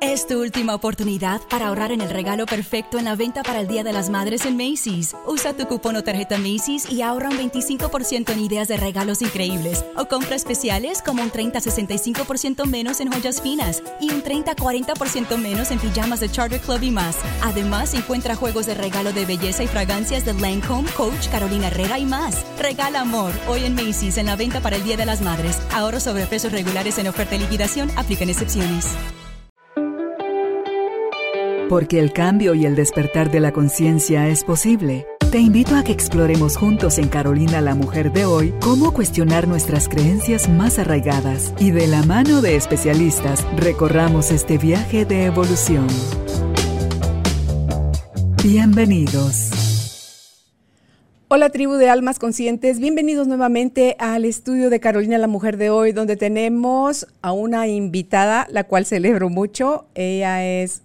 Es tu última oportunidad para ahorrar en el regalo perfecto en la venta para el Día de las Madres en Macy's. Usa tu cupón o tarjeta Macy's y ahorra un 25% en ideas de regalos increíbles o compra especiales como un 30-65% menos en joyas finas y un 30-40% menos en pijamas de Charter Club y más. Además, encuentra juegos de regalo de belleza y fragancias de Lancome, Coach, Carolina Herrera y más. Regala amor hoy en Macy's en la venta para el Día de las Madres. Ahorro sobre precios regulares en oferta y liquidación. Aplican excepciones. Porque el cambio y el despertar de la conciencia es posible. Te invito a que exploremos juntos en Carolina la Mujer de hoy cómo cuestionar nuestras creencias más arraigadas y de la mano de especialistas recorramos este viaje de evolución. Bienvenidos. Hola tribu de almas conscientes, bienvenidos nuevamente al estudio de Carolina la Mujer de hoy, donde tenemos a una invitada, la cual celebro mucho. Ella es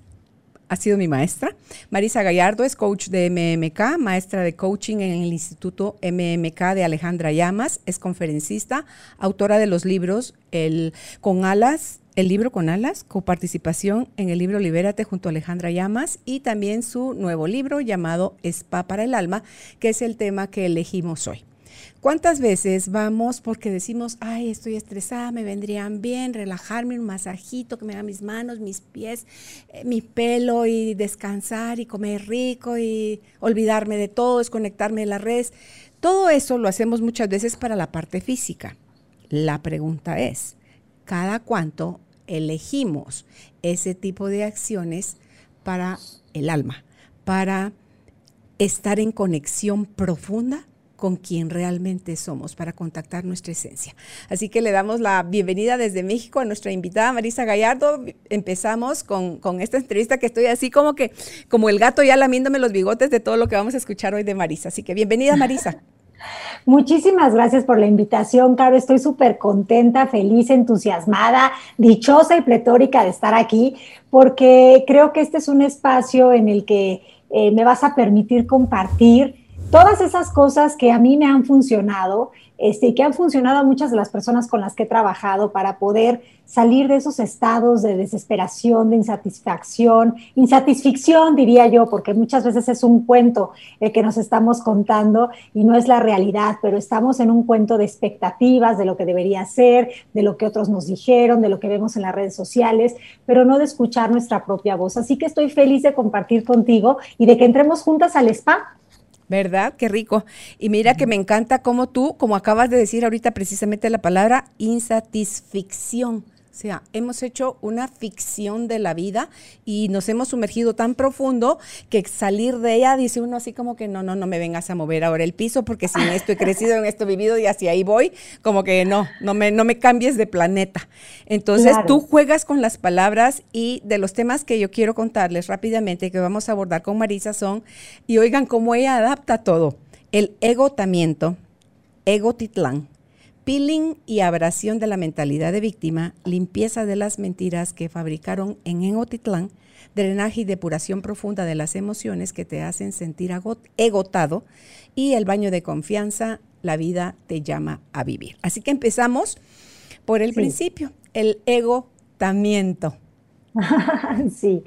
ha sido mi maestra. Marisa Gallardo es coach de MMK, maestra de coaching en el Instituto MMK de Alejandra Llamas, es conferencista, autora de los libros El con alas, el libro con alas, coparticipación en el libro Libérate junto a Alejandra Llamas y también su nuevo libro llamado Spa para el alma, que es el tema que elegimos hoy. ¿Cuántas veces vamos porque decimos, ay, estoy estresada, me vendrían bien relajarme, un masajito que me haga mis manos, mis pies, eh, mi pelo y descansar y comer rico y olvidarme de todo, desconectarme de la red? Todo eso lo hacemos muchas veces para la parte física. La pregunta es, ¿cada cuánto elegimos ese tipo de acciones para el alma, para estar en conexión profunda con quien realmente somos para contactar nuestra esencia. Así que le damos la bienvenida desde México a nuestra invitada Marisa Gallardo. Empezamos con, esta entrevista que estoy así como que, como el gato ya lamiéndome los bigotes de todo lo que vamos a escuchar hoy de Marisa. Así que bienvenida Marisa. Muchísimas gracias por la invitación, Caro. Estoy súper contenta, feliz, entusiasmada, dichosa y pletórica de estar aquí, porque creo que este es un espacio en el que eh, me vas a permitir compartir todas esas cosas que a mí me han funcionado este, y que han funcionado a muchas de las personas con las que he trabajado para poder salir de esos estados de desesperación, de insatisfacción, insatisficción diría yo, porque muchas veces es un cuento el que nos estamos contando y no es la realidad, pero estamos en un cuento de expectativas, de lo que debería ser, de lo que otros nos dijeron, de lo que vemos en las redes sociales, pero no de escuchar nuestra propia voz. Así que estoy feliz de compartir contigo y de que entremos juntas al spa ¿Verdad? Qué rico. Y mira que me encanta cómo tú, como acabas de decir ahorita precisamente la palabra insatisficción. O sea, hemos hecho una ficción de la vida y nos hemos sumergido tan profundo que salir de ella dice uno así como que no, no, no me vengas a mover ahora el piso porque sin esto he crecido, en esto he vivido y así ahí voy, como que no, no me, no me cambies de planeta. Entonces tú juegas con las palabras y de los temas que yo quiero contarles rápidamente que vamos a abordar con Marisa son, y oigan cómo ella adapta todo, el egotamiento, egotitlán peeling y abrasión de la mentalidad de víctima, limpieza de las mentiras que fabricaron en Enotitlán, drenaje y depuración profunda de las emociones que te hacen sentir egotado y el baño de confianza, la vida te llama a vivir. Así que empezamos por el principio, el egotamiento. sí.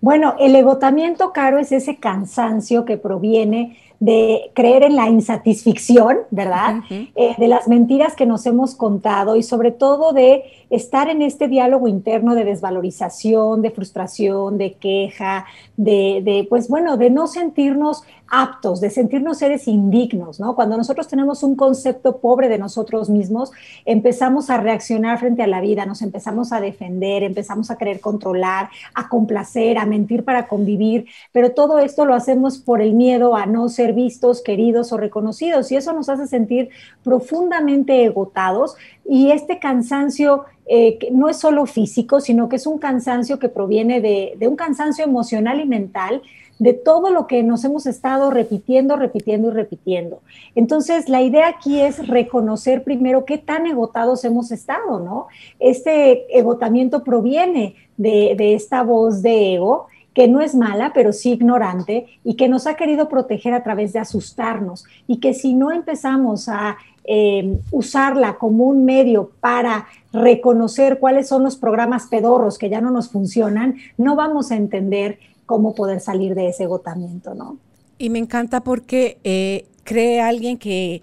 Bueno, el egotamiento, Caro, es ese cansancio que proviene de creer en la insatisfacción, ¿verdad? Eh, de las mentiras que nos hemos contado y sobre todo de estar en este diálogo interno de desvalorización, de frustración, de queja, de, pues bueno, de no sentirnos aptos, de sentirnos seres indignos, ¿no? Cuando nosotros tenemos un concepto pobre de nosotros mismos, empezamos a reaccionar frente a la vida, nos empezamos a defender, empezamos a querer controlar, a complacer, a mentir para convivir, pero todo esto lo hacemos por el miedo a no ser vistos, queridos o reconocidos y eso nos hace sentir profundamente agotados y este cansancio eh, no es solo físico, sino que es un cansancio que proviene de, de un cansancio emocional y mental de todo lo que nos hemos estado repitiendo, repitiendo y repitiendo. Entonces, la idea aquí es reconocer primero qué tan agotados hemos estado, ¿no? Este agotamiento proviene de, de esta voz de ego que no es mala, pero sí ignorante y que nos ha querido proteger a través de asustarnos y que si no empezamos a eh, usarla como un medio para reconocer cuáles son los programas pedorros que ya no nos funcionan, no vamos a entender cómo poder salir de ese agotamiento, ¿no? Y me encanta porque eh, cree alguien que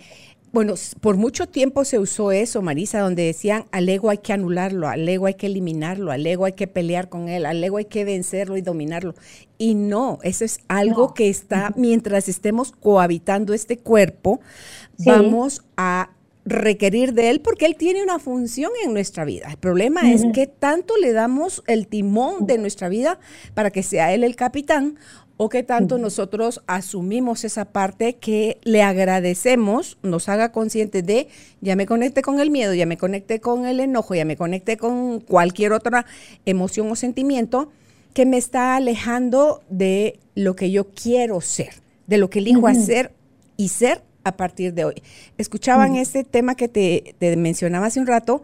bueno, por mucho tiempo se usó eso, Marisa, donde decían al ego hay que anularlo, al ego hay que eliminarlo, al ego hay que pelear con él, al ego hay que vencerlo y dominarlo. Y no, eso es algo que está, mientras estemos cohabitando este cuerpo, vamos a requerir de él porque él tiene una función en nuestra vida. El problema es que tanto le damos el timón de nuestra vida para que sea él el capitán o que tanto nosotros asumimos esa parte que le agradecemos, nos haga consciente de, ya me conecté con el miedo, ya me conecté con el enojo, ya me conecté con cualquier otra emoción o sentimiento que me está alejando de lo que yo quiero ser, de lo que elijo hacer y ser a partir de hoy. Escuchaban ese tema que te, mencionaba hace un rato,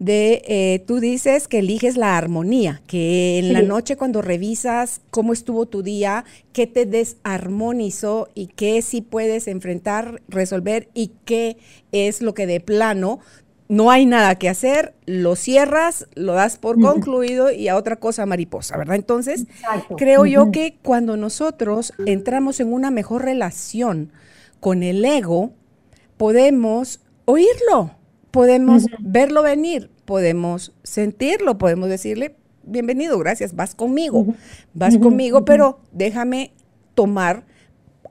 de eh, tú dices que eliges la armonía, que en la noche cuando revisas cómo estuvo tu día, qué te desarmonizó y qué sí puedes enfrentar, resolver y qué es lo que de plano no hay nada que hacer, lo cierras, lo das por concluido y a otra cosa mariposa, ¿verdad? Entonces, creo yo que cuando nosotros entramos en una mejor relación, con el ego, podemos oírlo, podemos verlo venir, podemos sentirlo, podemos decirle, bienvenido, gracias, vas conmigo, vas conmigo, pero déjame tomar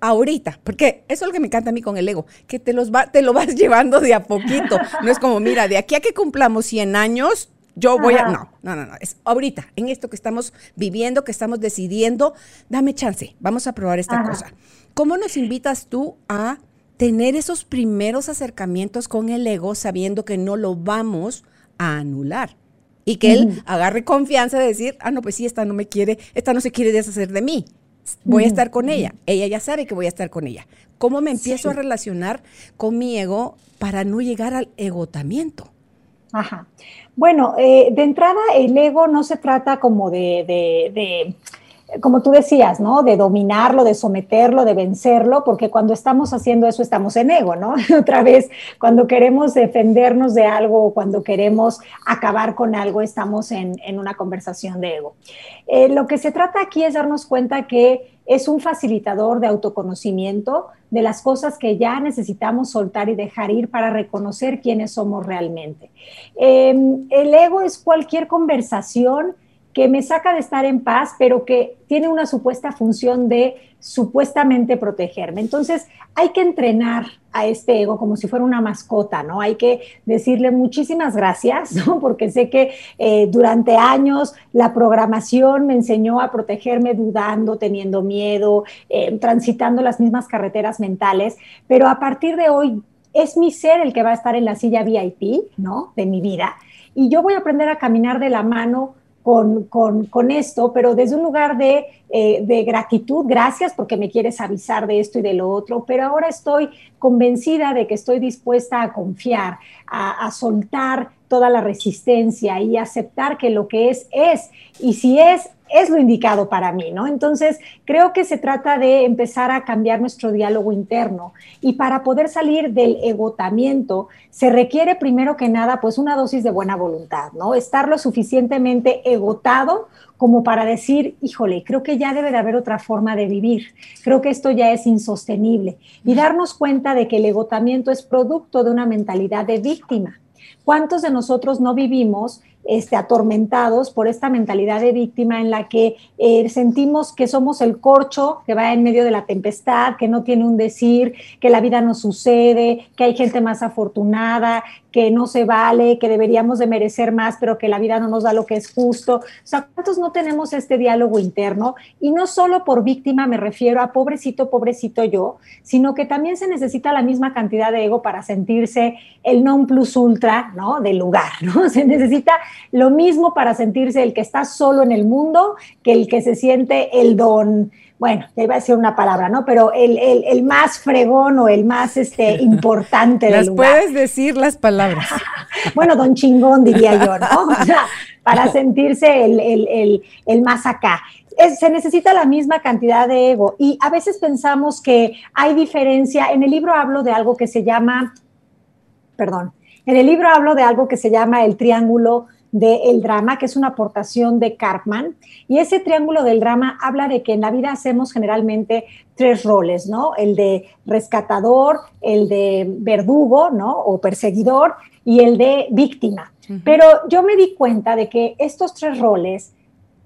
ahorita, porque eso es lo que me encanta a mí con el ego, que te, los va, te lo vas llevando de a poquito, no es como, mira, de aquí a que cumplamos 100 años, yo voy a... No, no, no, no, es ahorita, en esto que estamos viviendo, que estamos decidiendo, dame chance, vamos a probar esta cosa. ¿Cómo nos invitas tú a tener esos primeros acercamientos con el ego sabiendo que no lo vamos a anular? Y que él agarre confianza de decir, ah, no, pues sí, esta no me quiere, esta no se quiere deshacer de mí. Voy a estar con ella. Ella ya sabe que voy a estar con ella. ¿Cómo me empiezo a relacionar con mi ego para no llegar al egotamiento? Ajá. Bueno, eh, de entrada, el ego no se trata como de como tú decías, ¿no? De dominarlo, de someterlo, de vencerlo, porque cuando estamos haciendo eso estamos en ego, ¿no? Otra vez, cuando queremos defendernos de algo o cuando queremos acabar con algo, estamos en, una conversación de ego. Eh, lo que se trata aquí es darnos cuenta que es un facilitador de autoconocimiento de las cosas que ya necesitamos soltar y dejar ir para reconocer quiénes somos realmente. Em, el ego es cualquier conversación que me saca de estar en paz, pero que tiene una supuesta función de supuestamente protegerme. Entonces, hay que entrenar a este ego como si fuera una mascota, ¿no? Hay que decirle muchísimas gracias, ¿no? Porque sé que eh, durante años la programación me enseñó a protegerme dudando, teniendo miedo, eh, transitando las mismas carreteras mentales, pero a partir de hoy es mi ser el que va a estar en la silla VIP, ¿no? De mi vida. Y yo voy a aprender a caminar de la mano con, esto, pero desde un lugar eh, de, gratitud, gracias porque me quieres avisar de esto y de lo otro, pero ahora estoy convencida de que estoy dispuesta a confiar, a, a soltar toda la resistencia y aceptar que lo que es es, y si es es lo indicado para mí, ¿no? Entonces, creo que se trata de empezar a cambiar nuestro diálogo interno y para poder salir del egotamiento se requiere primero que nada pues una dosis de buena voluntad, ¿no? Estar lo suficientemente egotado como para decir, híjole, creo que ya debe de haber otra forma de vivir, creo que esto ya es insostenible y darnos cuenta de que el egotamiento es producto de una mentalidad de víctima. ¿Cuántos de nosotros no vivimos este, atormentados por esta mentalidad de víctima en la que eh, sentimos que somos el corcho que va en medio de la tempestad, que no tiene un decir, que la vida no sucede, que hay gente más afortunada, que no se vale, que deberíamos de merecer más, pero que la vida no nos da lo que es justo. O sea, ¿cuántos no tenemos este diálogo interno? Y no solo por víctima me refiero a pobrecito, pobrecito yo, sino que también se necesita la misma cantidad de ego para sentirse el non plus ultra, ¿no? Del lugar, ¿no? Se necesita lo mismo para sentirse el que está solo en el mundo que el que se siente el don bueno, te iba a decir una palabra, ¿no? Pero el, más fregón o el más este, importante del Las puedes decir las palabras. bueno, don chingón diría yo, ¿no? O sea, para sentirse el, más acá. se necesita la misma cantidad de ego y a veces pensamos que hay diferencia. En el libro hablo de algo que se llama, perdón, en el libro hablo de algo que se llama el triángulo del drama, que es una aportación de Cartman. Y ese triángulo del drama habla de que en la vida hacemos generalmente tres roles, ¿no? El de rescatador, el de verdugo, ¿no? O perseguidor y el de víctima. Pero yo me di cuenta de que estos tres roles,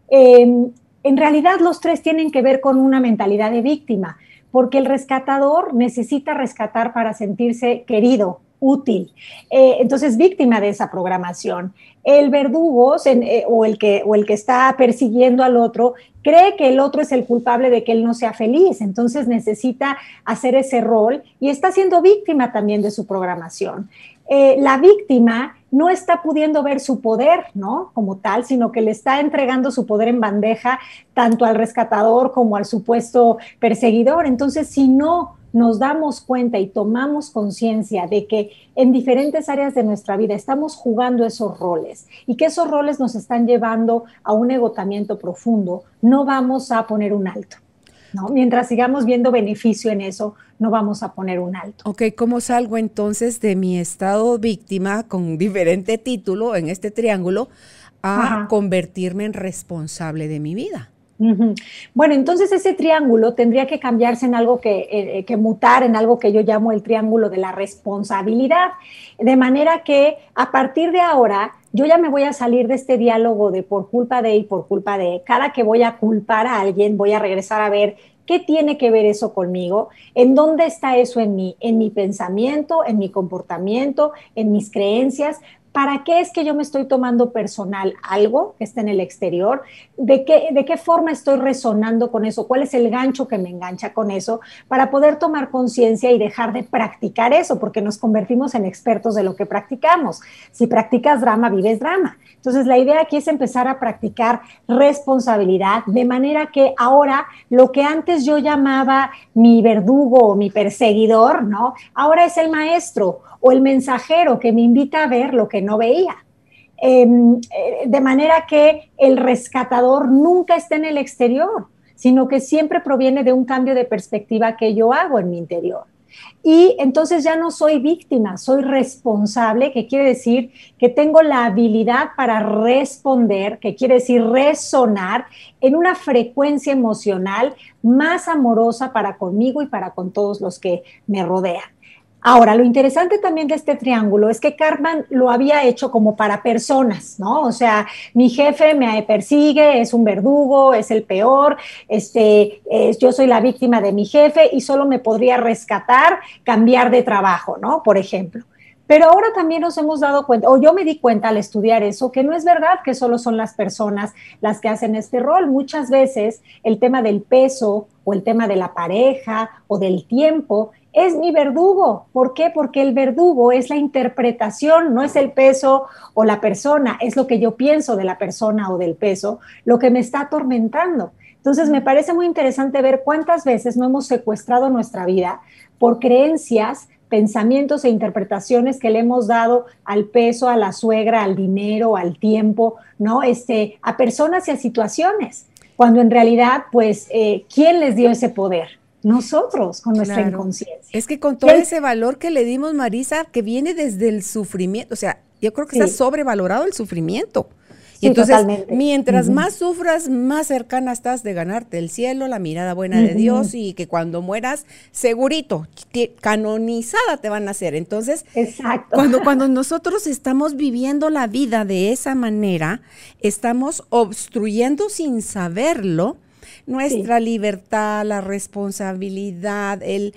em, en realidad los tres tienen que ver con una mentalidad de víctima, porque el rescatador necesita rescatar para sentirse querido, útil. Eh, entonces, víctima de esa programación. El verdugo eh, o, el que, o el que está persiguiendo al otro cree que el otro es el culpable de que él no sea feliz, entonces necesita hacer ese rol y está siendo víctima también de su programación. Eh, la víctima no está pudiendo ver su poder, ¿no? Como tal, sino que le está entregando su poder en bandeja tanto al rescatador como al supuesto perseguidor. Entonces, si no nos damos cuenta y tomamos conciencia de que en diferentes áreas de nuestra vida estamos jugando esos roles y que esos roles nos están llevando a un agotamiento profundo, no vamos a poner un alto. ¿no? Mientras sigamos viendo beneficio en eso, no vamos a poner un alto. Ok, ¿cómo salgo entonces de mi estado víctima con diferente título en este triángulo a convertirme en responsable de mi vida? Bueno, entonces ese triángulo tendría que cambiarse en algo que, eh, eh, que, mutar, en algo que yo llamo el triángulo de la responsabilidad. De manera que a partir de ahora yo ya me voy a salir de este diálogo de por culpa de y por culpa de. Cada que voy a culpar a alguien, voy a regresar a ver ¿Qué tiene que ver eso conmigo? ¿En dónde está eso en mí? En mi pensamiento, en mi comportamiento, en mis creencias, ¿Para qué es que yo me estoy tomando personal algo que está en el exterior? ¿De qué, ¿De qué forma estoy resonando con eso? ¿Cuál es el gancho que me engancha con eso? Para poder tomar conciencia y dejar de practicar eso, porque nos convertimos en expertos de lo que practicamos. Si practicas drama, vives drama. Entonces, la idea aquí es empezar a practicar responsabilidad, de manera que ahora lo que antes yo llamaba mi verdugo o mi perseguidor, ¿no? Ahora es el maestro o el mensajero que me invita a ver lo que no veía. Em, eh, de manera que el rescatador nunca está en el exterior, sino que siempre proviene de un cambio de perspectiva que yo hago en mi interior. Y entonces ya no soy víctima, soy responsable, que quiere decir que tengo la habilidad para responder, que quiere decir resonar en una frecuencia emocional más amorosa para conmigo y para con todos los que me rodean. Ahora, lo interesante también de este triángulo es que Cartman lo había hecho como para personas, ¿no? O sea, mi jefe me persigue, es un verdugo, es el peor, este, yo soy la víctima de mi jefe y solo me podría rescatar cambiar de trabajo, ¿no? Por ejemplo. Pero ahora también nos hemos dado cuenta, o yo me di cuenta al estudiar eso, que no es verdad que solo son las personas las que hacen este rol. Muchas veces el tema del peso o el tema de la pareja o del tiempo es mi verdugo. ¿Por qué? Porque el verdugo es la interpretación, no es el peso o la persona, es lo que yo pienso de la persona o del peso, lo que me está atormentando. Entonces, me parece muy interesante ver cuántas veces no hemos secuestrado nuestra vida por creencias, pensamientos e interpretaciones que le hemos dado al peso, a la suegra, al dinero, al tiempo, ¿no? Este, a personas y a situaciones, cuando en realidad, pues, eh, ¿quién les dio ese poder? Nosotros con nuestra inconsciencia. Es que con todo ese valor que le dimos, Marisa, que viene desde el sufrimiento, o sea, yo creo que está sobrevalorado el sufrimiento. Y entonces, mientras más sufras, más cercana estás de ganarte el cielo, la mirada buena de Dios y que cuando mueras, segurito, canonizada te van a hacer. Entonces, Cuando, cuando nosotros estamos viviendo la vida de esa manera, estamos obstruyendo sin saberlo nuestra libertad, la responsabilidad, el,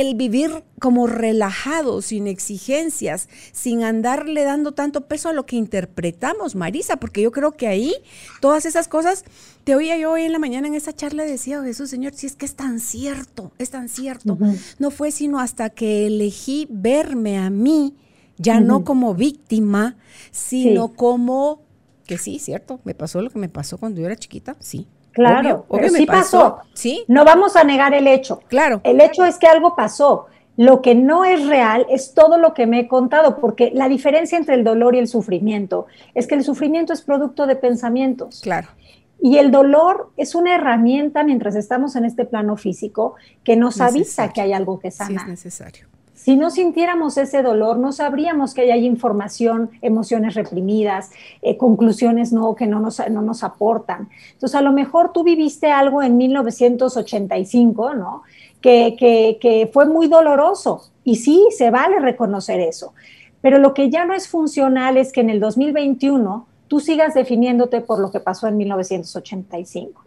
el vivir como relajado, sin exigencias, sin andarle dando tanto peso a lo que interpretamos, Marisa, porque yo creo que ahí todas esas cosas, te oía yo hoy en la mañana en esa charla, decía, oh, Jesús, Señor, si es que es tan cierto, es tan cierto. No fue sino hasta que elegí verme a mí, ya no como víctima, sino como, que sí, cierto, me pasó lo que me pasó cuando yo era chiquita, sí, Claro, sí pasó. Sí. No vamos a negar el hecho. Claro. El hecho es que algo pasó. lo que no es real es todo lo que me he contado, porque la diferencia entre el dolor y el sufrimiento es que el sufrimiento es producto de pensamientos. Claro. Y el dolor es una herramienta mientras estamos en este plano físico que nos avisa que hay algo que sana. Sí es necesario. Si no sintiéramos ese dolor, no sabríamos que hay información, emociones reprimidas, eh, conclusiones no, que no nos, no nos aportan. Entonces, a lo mejor tú viviste algo en 1985, ¿no? Que, que, que fue muy doloroso. Y sí, se vale reconocer eso. Pero lo que ya no es funcional es que en el 2021 tú sigas definiéndote por lo que pasó en 1985.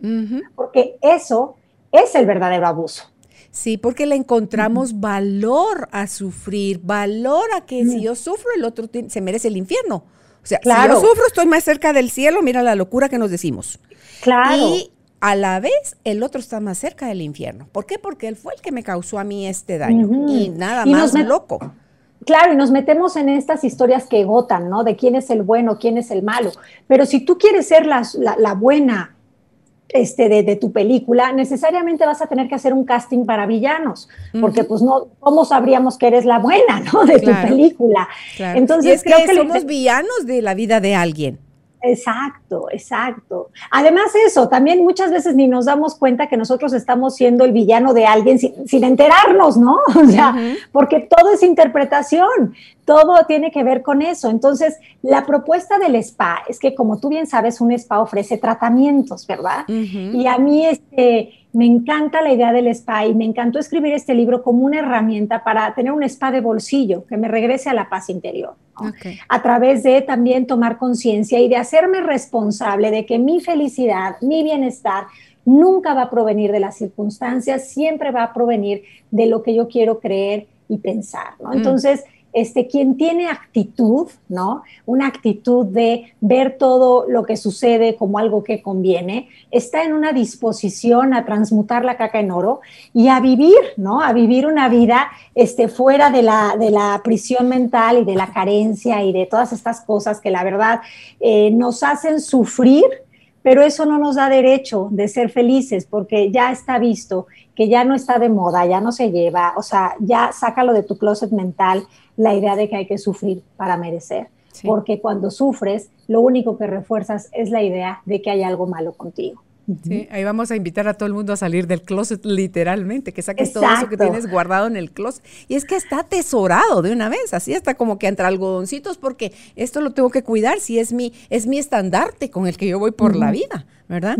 Porque eso es el verdadero abuso. Sí, porque le encontramos valor a sufrir, valor a que si yo sufro, el otro se merece el infierno. O sea, claro. si yo sufro, estoy más cerca del cielo, mira la locura que nos decimos. Claro. Y a la vez, el otro está más cerca del infierno. ¿Por qué? Porque él fue el que me causó a mí este daño. Y nada más loco. Claro, y nos metemos en estas historias que gotan, ¿no? De quién es el bueno, quién es el malo. Pero si tú quieres ser la, la, buena este, de, tu película, necesariamente vas a tener que hacer un casting para villanos, porque pues no, ¿cómo sabríamos que eres la buena, ¿no? De tu película. Entonces, es que, somos villanos de la vida de alguien. Exacto, exacto. Además eso, también muchas veces ni nos damos cuenta que nosotros estamos siendo el villano de alguien sin, enterarnos, ¿no? O sea, porque todo es interpretación, todo tiene que ver con eso. Entonces, la propuesta del spa es que, como tú bien sabes, un spa ofrece tratamientos, ¿verdad? Y a mí, este me encanta la idea del spa y me encantó escribir este libro como una herramienta para tener un spa de bolsillo que me regrese a la paz interior. A través de también tomar conciencia y de hacerme responsable de que mi felicidad, mi bienestar, nunca va a provenir de las circunstancias, siempre va a provenir de lo que yo quiero creer y pensar. ¿no? Mm. Entonces, este, quien tiene actitud, ¿no? Una actitud de ver todo lo que sucede como algo que conviene, está en una disposición a transmutar la caca en oro y a vivir, ¿no? A vivir una vida este, fuera de la, de la prisión mental y de la carencia y de todas estas cosas que la verdad eh, nos hacen sufrir pero eso no nos da derecho de ser felices porque ya está visto que ya no está de moda, ya no se lleva, o sea, ya sácalo de tu closet mental la idea de que hay que sufrir para merecer. Porque cuando sufres, lo único que refuerzas es la idea de que hay algo malo contigo. Sí, ahí vamos a invitar a todo el mundo a salir del closet literalmente, que saques todo eso que tienes guardado en el closet. Y es que está atesorado de una vez, así está como que entre algodoncitos, porque esto lo tengo que cuidar si es mi, es mi estandarte con el que yo voy por la vida, ¿verdad?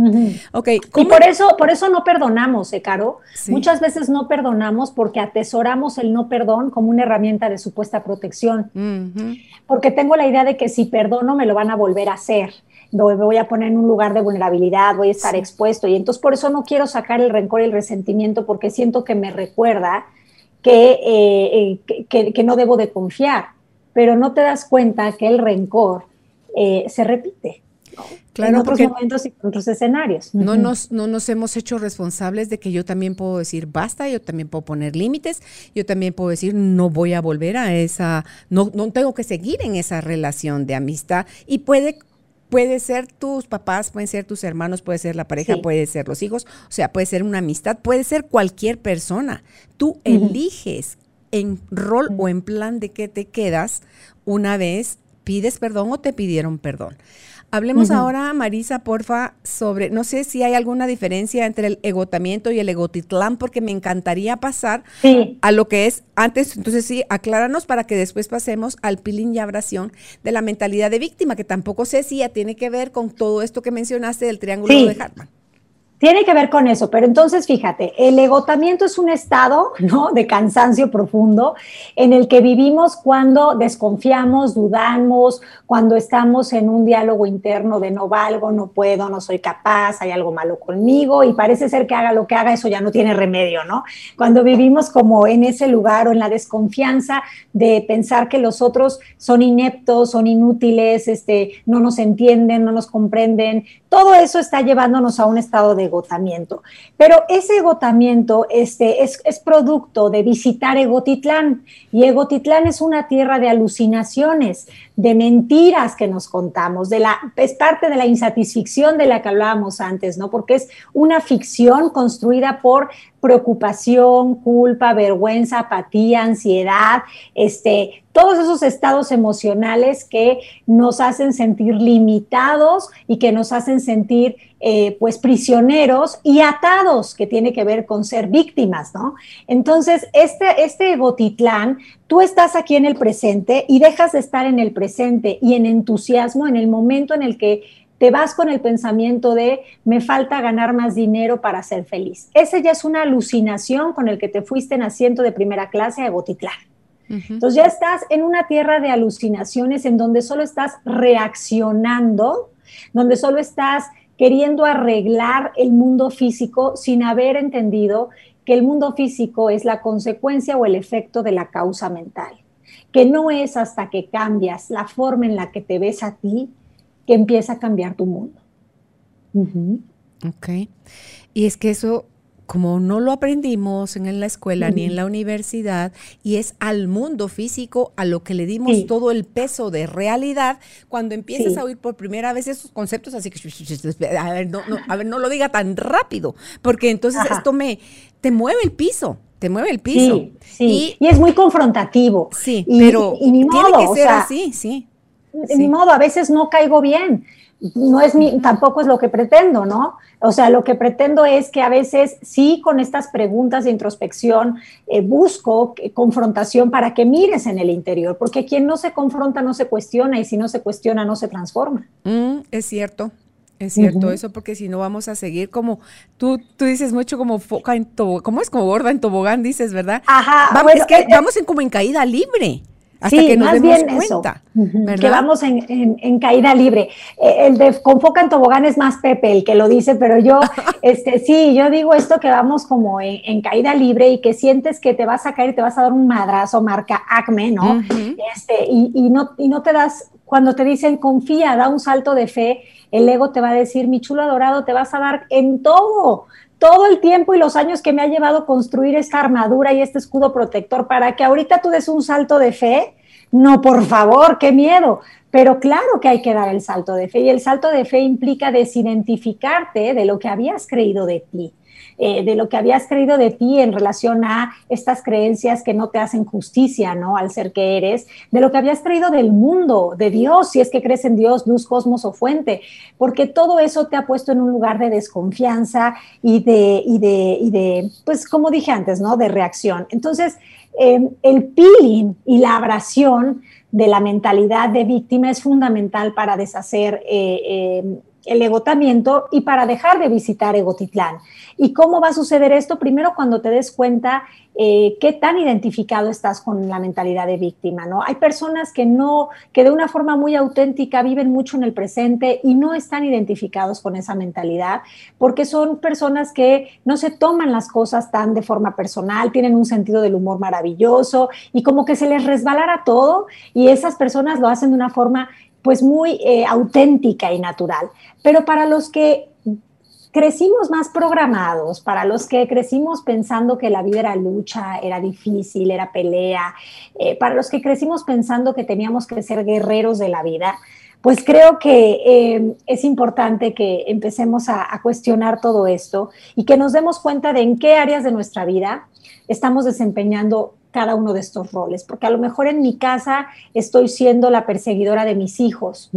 okay Y por eso, por eso no perdonamos, ¿eh, Caro? Muchas veces no perdonamos porque atesoramos el no perdón como una herramienta de supuesta protección. Porque tengo la idea de que si perdono me lo van a volver a hacer me voy a poner en un lugar de vulnerabilidad, voy a estar expuesto. Y entonces por eso no quiero sacar el rencor y el resentimiento porque siento que me recuerda que, eh, eh, que, no debo de confiar. Pero no te das cuenta que el rencor eh, se repite. Claro, en otros momentos y en otros escenarios. No nos, no nos hemos hecho responsables de que yo también puedo decir basta, yo también puedo poner límites, yo también puedo decir no voy a volver a esa, no, no tengo que seguir en esa relación de amistad y puede puede ser tus papás, pueden ser tus hermanos, puede ser la pareja, puede ser los hijos, o sea, puede ser una amistad, puede ser cualquier persona. Tú eliges en rol o en plan de que te quedas una vez pides perdón o te pidieron perdón. Hablemos ahora, Marisa, porfa, sobre, no sé si hay alguna diferencia entre el egotamiento y el egotitlán, porque me encantaría pasar a lo que es antes, entonces sí, acláranos para que después pasemos al pilín y abrasión de la mentalidad de víctima, que tampoco sé si ya tiene que ver con todo esto que mencionaste del triángulo de Hartman. Tiene que ver con eso, pero entonces fíjate, el egotamiento es un estado ¿no? de cansancio profundo en el que vivimos cuando desconfiamos, dudamos, cuando estamos en un diálogo interno de no valgo, no puedo, no soy capaz, hay algo malo conmigo y parece ser que haga lo que haga, eso ya no tiene remedio, ¿no? Cuando vivimos como en ese lugar o en la desconfianza de pensar que los otros son ineptos, son inútiles, este, no nos entienden, no nos comprenden, todo eso está llevándonos a un estado de agotamiento. Pero ese agotamiento este, es, es producto de visitar Egotitlán y Egotitlán es una tierra de alucinaciones, de mentiras que nos contamos, de la, es parte de la insatisfacción de la que hablábamos antes, ¿no? Porque es una ficción construida por preocupación, culpa, vergüenza, apatía, ansiedad, este, todos esos estados emocionales que nos hacen sentir limitados y que nos hacen sentir eh, pues prisioneros y atados, que tiene que ver con ser víctimas, ¿no? Entonces, este, este Botitlán, tú estás aquí en el presente y dejas de estar en el presente y en entusiasmo en el momento en el que te vas con el pensamiento de me falta ganar más dinero para ser feliz. Ese ya es una alucinación con el que te fuiste en asiento de primera clase a Botitlán. Entonces ya estás en una tierra de alucinaciones en donde solo estás reaccionando, donde solo estás queriendo arreglar el mundo físico sin haber entendido que el mundo físico es la consecuencia o el efecto de la causa mental, que no es hasta que cambias la forma en la que te ves a ti que empieza a cambiar tu mundo. Ok. Y es que eso, como no lo aprendimos en la escuela ni en la universidad, y es al mundo físico a lo que le dimos todo el peso de realidad, cuando empiezas a oír por primera vez esos conceptos, así que, a ver, no, a ver, no lo diga tan rápido, porque entonces esto me, te mueve el piso te mueve el piso. Sí, sí. Y, es muy confrontativo. Sí, pero tiene que ser así, sí de mi modo, a veces no caigo bien. No es mi, tampoco es lo que pretendo, ¿no? O sea, lo que pretendo es que a veces sí con estas preguntas de introspección eh, busco confrontación para que mires en el interior, porque quien no se confronta no se cuestiona y si no se cuestiona no se transforma. Mm, es cierto, es cierto eso, porque si no vamos a seguir como, tú, tú dices mucho como foca en tobogán, ¿cómo es como gorda en tobogán, dices, verdad? Ajá. Vamos, es que eh, vamos en como en caída libre hasta sí, que nos más bien cuenta, eso, que vamos en, caída libre. Eh, el de con foca en tobogán es más Pepe el que lo dice, pero yo, este, sí, yo digo esto que vamos como en, caída libre y que sientes que te vas a caer y te vas a dar un madrazo marca acme, ¿no? este, y, y, no, y no te das, cuando te dicen confía, da un salto de fe, el ego te va a decir, mi chulo adorado, te vas a dar en todo todo el tiempo y los años que me ha llevado construir esta armadura y este escudo protector para que ahorita tú des un salto de fe. No, por favor, qué miedo. Pero claro que hay que dar el salto de fe y el salto de fe implica desidentificarte de lo que habías creído de ti. Eh, de lo que habías creído de ti en relación a estas creencias que no te hacen justicia, ¿no? Al ser que eres, de lo que habías creído del mundo, de Dios, si es que crees en Dios, luz, cosmos o fuente, porque todo eso te ha puesto en un lugar de desconfianza y de, y de, y de pues como dije antes, ¿no? De reacción. Entonces, em, el peeling y la abrasión de la mentalidad de víctima es fundamental para deshacer eh, em, el egotamiento y para dejar de visitar Egotitlán. ¿Y cómo va a suceder esto? Primero cuando te des cuenta eh, qué tan identificado estás con la mentalidad de víctima, ¿no? Hay personas que no, que de una forma muy auténtica viven mucho en el presente y no están identificados con esa mentalidad porque son personas que no se toman las cosas tan de forma personal, tienen un sentido del humor maravilloso y como que se les resbalara todo y esas personas lo hacen de una forma pues muy eh, auténtica y natural. Pero para los que crecimos más programados, para los que crecimos pensando que la vida era lucha, era difícil, era pelea, eh, para los que crecimos pensando que teníamos que ser guerreros de la vida, pues creo que eh, es importante que empecemos a, a, cuestionar todo esto y que nos demos cuenta de en qué áreas de nuestra vida estamos desempeñando cada uno de estos roles, porque a lo mejor en mi casa estoy siendo la perseguidora de mis hijos.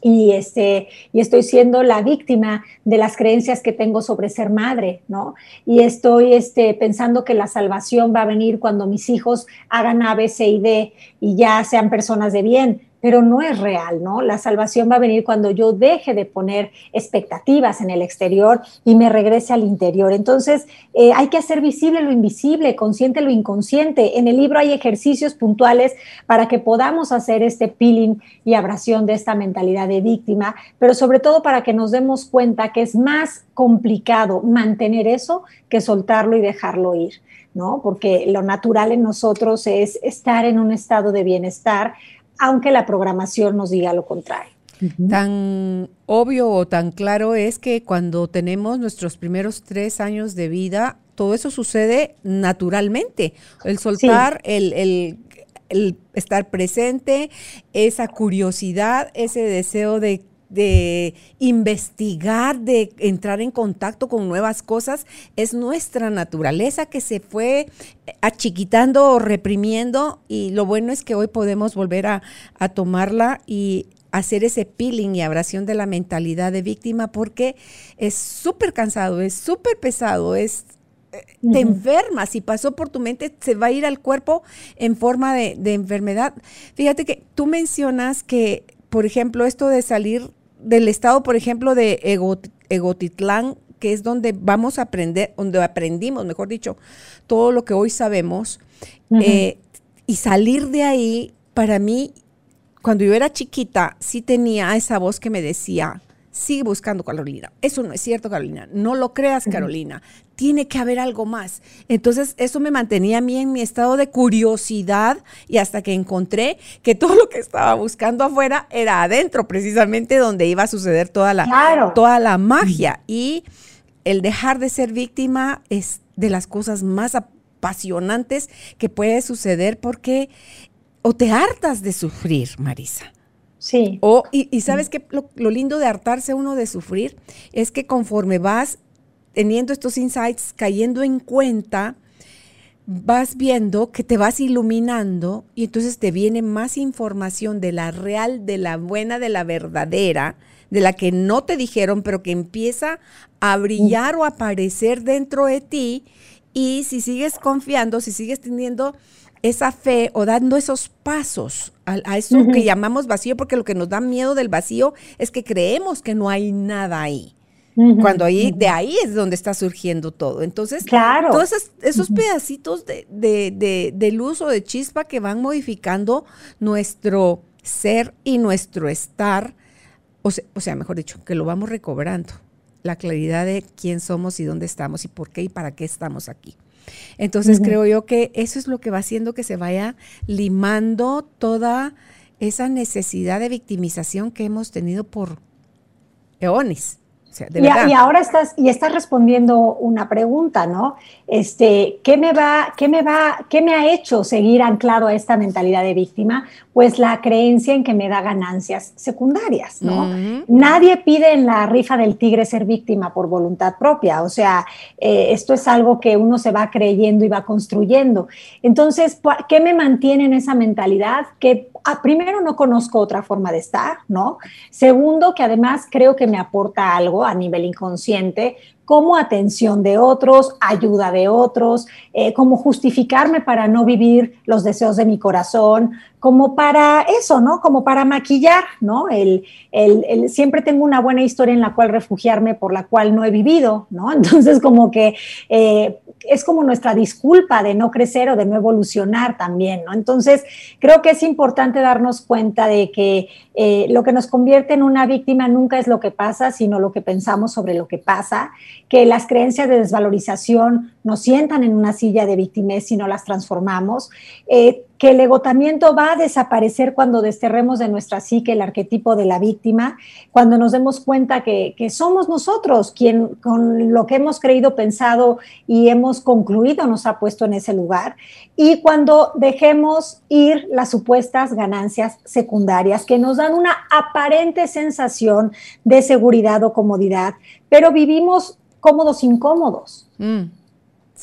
Y, este, y estoy siendo la víctima de las creencias que tengo sobre ser madre, ¿no? Y estoy este, pensando que la salvación va a venir cuando mis hijos hagan A, B, C y D y ya sean personas de bien pero no es real, ¿no? La salvación va a venir cuando yo deje de poner expectativas en el exterior y me regrese al interior. Entonces, eh, hay que hacer visible lo invisible, consciente lo inconsciente. En el libro hay ejercicios puntuales para que podamos hacer este peeling y abrasión de esta mentalidad de víctima, pero sobre todo para que nos demos cuenta que es más complicado mantener eso que soltarlo y dejarlo ir. ¿no? Porque lo natural en nosotros es estar en un estado de bienestar, aunque la programación nos diga lo contrario. Tan obvio o tan claro es que cuando tenemos nuestros primeros tres años de vida, todo eso sucede naturalmente. El soltar, el, estar presente, esa curiosidad, ese deseo de de investigar, de entrar en contacto con nuevas cosas, es nuestra naturaleza que se fue achiquitando o reprimiendo y lo bueno es que hoy podemos volver a, a tomarla y hacer ese peeling y abrasión de la mentalidad de víctima porque es súper cansado, es súper pesado, es te enfermas, si pasó por tu mente, se va a ir al cuerpo en forma de, enfermedad. Fíjate que tú mencionas que, por ejemplo, esto de salir del estado, por ejemplo, de Egotitlán, que es donde vamos a aprender, donde aprendimos, mejor dicho, todo lo que hoy sabemos, eh, y salir de ahí, para mí, cuando yo era chiquita, sí tenía esa voz que me decía, sigue buscando Carolina. Eso no es cierto, Carolina. No lo creas, Carolina. Tiene que haber algo más. Entonces, eso me mantenía a mí en mi estado de curiosidad y hasta que encontré que todo lo que estaba buscando afuera era adentro, precisamente donde iba a suceder toda la, toda la magia. Y el dejar de ser víctima es de las cosas más apasionantes que puede suceder porque o te hartas de sufrir, Marisa Sí. O, y, sabes que lo, lindo de hartarse uno de sufrir es que conforme vas teniendo estos insights, cayendo en cuenta, vas viendo que te vas iluminando y entonces te viene más información de la real, de la buena, de la verdadera, de la que no te dijeron, pero que empieza a brillar o aparecer dentro de ti. Y si sigues confiando, si sigues teniendo esa fe o dando esos pasos a, eso que llamamos vacío, porque lo que nos da miedo del vacío es que creemos que no hay nada ahí. Cuando ahí, de ahí es donde está surgiendo todo. Entonces, claro. todos esos, pedacitos de, de, de, luz o de chispa que van modificando nuestro ser y nuestro estar, o o sea, mejor dicho, que lo vamos recobrando, la claridad de quién somos y dónde estamos y por qué y para qué estamos aquí. Entonces creo yo que eso es lo que va haciendo que se vaya limando toda esa necesidad de victimización que hemos tenido por eones y, ahora estás, y estás respondiendo una pregunta, ¿no? Este, ¿qué me va, qué me va, qué me ha hecho seguir anclado a esta mentalidad de víctima? Pues la creencia en que me da ganancias secundarias, ¿no? Nadie pide en la rifa del tigre ser víctima por voluntad propia. O sea, eh, esto es algo que uno se va creyendo y va construyendo. Entonces, ¿qué me mantiene en esa mentalidad? Que ah, primero no conozco otra forma de estar, ¿no? Segundo, que además creo que me aporta algo a nivel inconsciente, como atención de otros, ayuda de otros, eh, como justificarme para no vivir los deseos de mi corazón, como para eso, ¿no? Como para maquillar, ¿no? El, el, siempre tengo una buena historia en la cual refugiarme por la cual no he vivido, ¿no? Entonces, como que eh, es como nuestra disculpa de no crecer o de no evolucionar también, ¿no? Entonces, creo que es importante darnos cuenta de que eh, lo que nos convierte en una víctima nunca es lo que pasa, sino lo que pensamos sobre lo que pasa, que las creencias de desvalorización nos sientan en una silla de víctimas si no las transformamos, eh, que el egotamiento va a desaparecer cuando desterremos de nuestra psique el arquetipo de la víctima, cuando nos demos cuenta que, somos nosotros quien con lo que hemos creído, pensado y hemos concluido nos ha puesto en ese lugar, y cuando dejemos ir las supuestas ganancias secundarias que nos dan una aparente sensación de seguridad o comodidad, pero vivimos cómodos, incómodos. Mm.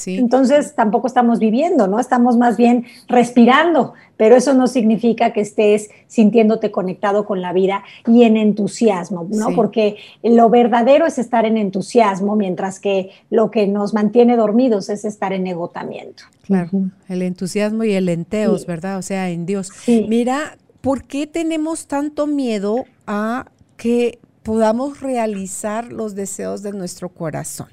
Entonces tampoco estamos viviendo, ¿no? Estamos más bien respirando, pero eso no significa que estés sintiéndote conectado con la vida y en entusiasmo, ¿no? Porque lo verdadero es estar en entusiasmo, mientras que lo que nos mantiene dormidos es estar en agotamiento. Claro, el entusiasmo y el enteos, ¿verdad? O sea, en Dios. Mira, ¿por qué tenemos tanto miedo a que podamos realizar los deseos de nuestro corazón?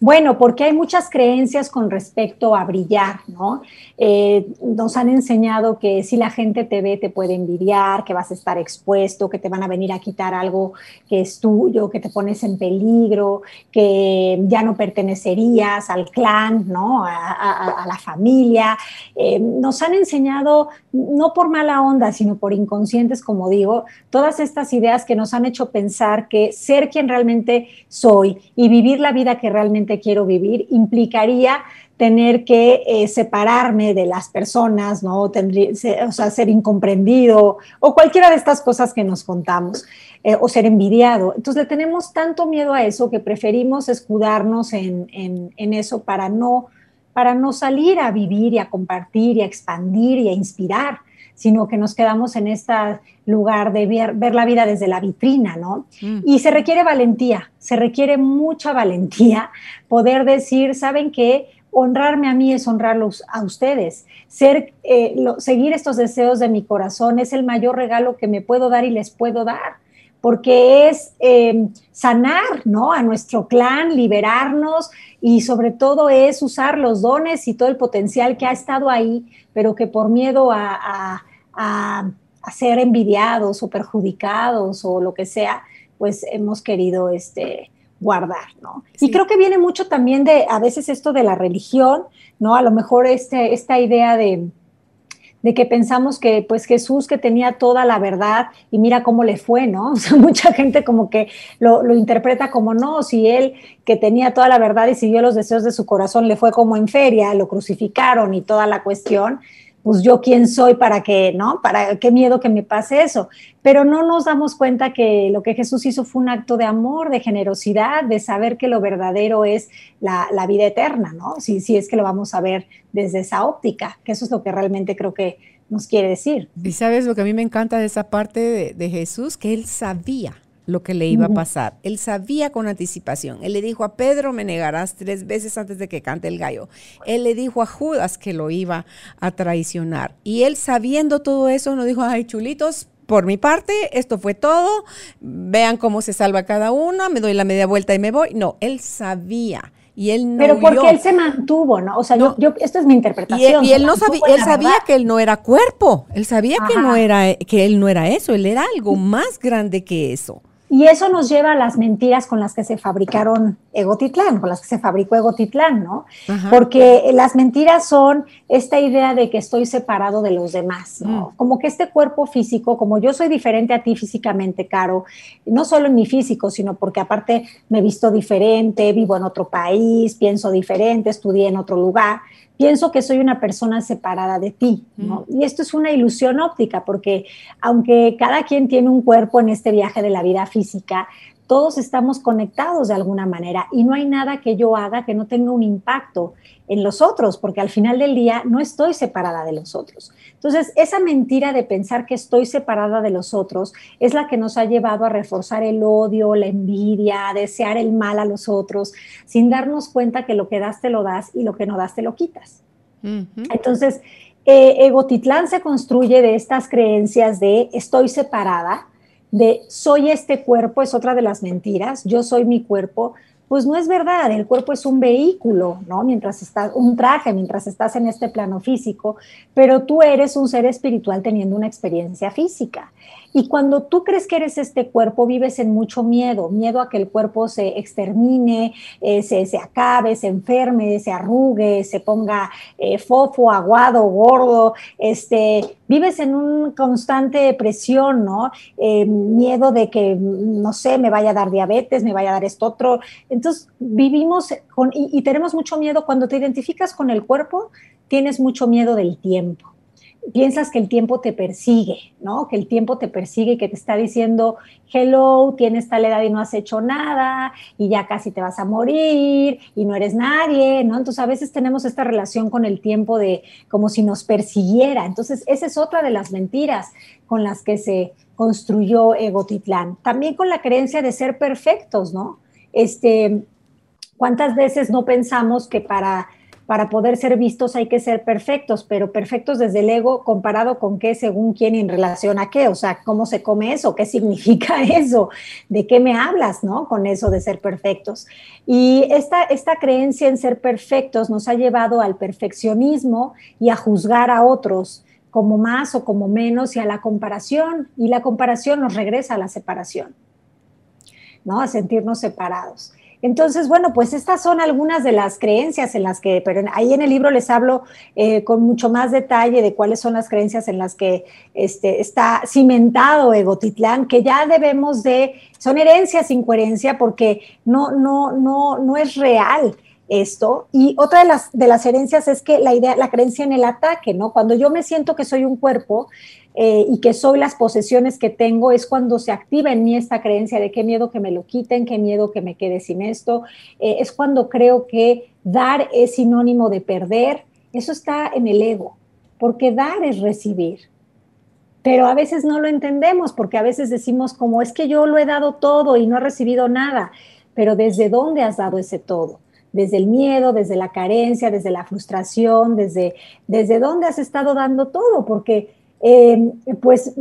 Bueno, porque hay muchas creencias con respecto a brillar, ¿no? Eh, nos han enseñado que si la gente te ve te puede envidiar, que vas a estar expuesto, que te van a venir a quitar algo que es tuyo, que te pones en peligro, que ya no pertenecerías al clan, ¿no? A, la familia. Eh, nos han enseñado, no por mala onda, sino por inconscientes, como digo, todas estas ideas que nos han hecho pensar que ser quien realmente soy y vivir la vida que realmente quiero vivir implicaría tener que eh, separarme de las personas, ¿no? o sea, ser incomprendido o cualquiera de estas cosas que nos contamos, eh, o ser envidiado. Entonces le tenemos tanto miedo a eso que preferimos escudarnos en, en, eso para no, para no salir a vivir y a compartir y a expandir y a inspirar sino que nos quedamos en este lugar de ver, ver la vida desde la vitrina, ¿no? Mm. Y se requiere valentía, se requiere mucha valentía poder decir, ¿saben qué? Honrarme a mí es honrarlos a ustedes. Ser, eh, seguir estos deseos de mi corazón es el mayor regalo que me puedo dar y les puedo dar, porque es eh, sanar ¿no? a nuestro clan, liberarnos y sobre todo es usar los dones y todo el potencial que ha estado ahí, pero que por miedo a, a ser envidiados o perjudicados o lo que sea, pues hemos querido este, guardar, ¿no? Y creo que viene mucho también de a veces esto de la religión, ¿no? A lo mejor este, esta idea de, de que pensamos que pues Jesús que tenía toda la verdad y mira cómo le fue, ¿no? O sea, mucha gente como que lo, lo, interpreta como no, si él que tenía toda la verdad y siguió los deseos de su corazón le fue como en feria, lo crucificaron y toda la cuestión, pues yo quién soy para que, ¿no? Para qué miedo que me pase eso. Pero no nos damos cuenta que lo que Jesús hizo fue un acto de amor, de generosidad, de saber que lo verdadero es la, vida eterna, ¿no? Si, si es que lo vamos a ver desde esa óptica, que eso es lo que realmente creo que nos quiere decir. Y sabes lo que a mí me encanta de esa parte de, de Jesús, que él sabía lo que le iba a pasar. Él sabía con anticipación. Él le dijo a Pedro, me negarás tres veces antes de que cante el gallo. Él le dijo a Judas que lo iba a traicionar. Y él sabiendo todo eso, no dijo, ay, chulitos, por mi parte, esto fue todo. Vean cómo se salva cada uno, me doy la media vuelta y me voy. No, él sabía. Y él no Pero porque él se mantuvo, ¿no? O sea, yo, esto es mi interpretación. Y, él, no sabía, él sabía que él no era cuerpo. Él sabía que no era, que él no era eso. Él era algo más grande que eso. Y eso nos lleva a las mentiras con las que se fabricaron Egotitlán, con las que se fabricó Egotitlán, ¿no? Porque las mentiras son esta idea de que estoy separado de los demás, ¿no? Mm. Como que este cuerpo físico, como yo soy diferente a ti físicamente, Caro, no solo en mi físico, sino porque aparte me visto diferente, vivo en otro país, pienso diferente, estudié en otro lugar, pienso que soy una persona separada de ti, ¿no? Y esto es una ilusión óptica, porque aunque cada quien tiene un cuerpo en este viaje de la vida física, todos estamos conectados de alguna manera y no hay nada que yo haga que no tenga un impacto en los otros, porque al final del día no estoy separada de los otros. Entonces, esa mentira de pensar que estoy separada de los otros es la que nos ha llevado a reforzar el odio, la envidia, a desear el mal a los otros, sin darnos cuenta que lo que das te lo das y lo que no das te lo quitas. Entonces, eh, Egotitlán se construye de estas creencias de estoy separada, de soy este cuerpo, es otra de las mentiras, yo soy mi cuerpo, pues no es verdad, el cuerpo es un vehículo, ¿no? Mientras estás, un traje, mientras estás en este plano físico, pero tú eres un ser espiritual teniendo una experiencia física. Y cuando tú crees que eres este cuerpo, vives en mucho miedo, miedo a que el cuerpo se extermine, eh, se, se, acabe, se enferme, se arrugue, se ponga eh, fofo, aguado, gordo, este, vives en una constante presión, ¿no? Eh, miedo de que, no sé, me vaya a dar diabetes, me vaya a dar esto otro. Entonces, vivimos con, y tenemos mucho miedo, cuando te identificas con el cuerpo, tienes mucho miedo del tiempo piensas que el tiempo te persigue, ¿no? Que el tiempo te persigue y que te está diciendo, hello, tienes tal edad y no has hecho nada, y ya casi te vas a morir, y no eres nadie, ¿no? Entonces a veces tenemos esta relación con el tiempo de como si nos persiguiera. Entonces esa es otra de las mentiras con las que se construyó Egotitlán. También con la creencia de ser perfectos, ¿no? Este, ¿cuántas veces no pensamos que para para poder ser vistos hay que ser perfectos, pero perfectos desde el ego comparado con qué, según quién, en relación a qué, o sea, cómo se come eso, qué significa eso, de qué me hablas, ¿no? Con eso de ser perfectos. Y esta, esta creencia en ser perfectos nos ha llevado al perfeccionismo y a juzgar a otros como más o como menos y a la comparación, y la comparación nos regresa a la separación, ¿no? A sentirnos separados. Entonces, bueno, pues estas son algunas de las creencias en las que, pero ahí en el libro les hablo eh, con mucho más detalle de cuáles son las creencias en las que este, está cimentado Egotitlán, que ya debemos de, son herencias sin coherencia porque no, no, no, no es real esto. Y otra de las, de las herencias es que la idea, la creencia en el ataque, ¿no? Cuando yo me siento que soy un cuerpo, eh, y que soy las posesiones que tengo, es cuando se activa en mí esta creencia de qué miedo que me lo quiten, qué miedo que me quede sin esto, eh, es cuando creo que dar es sinónimo de perder, eso está en el ego, porque dar es recibir. Pero a veces no lo entendemos porque a veces decimos como es que yo lo he dado todo y no he recibido nada, pero ¿desde dónde has dado ese todo? Desde el miedo, desde la carencia, desde la frustración, desde, desde dónde has estado dando todo, porque Em, pues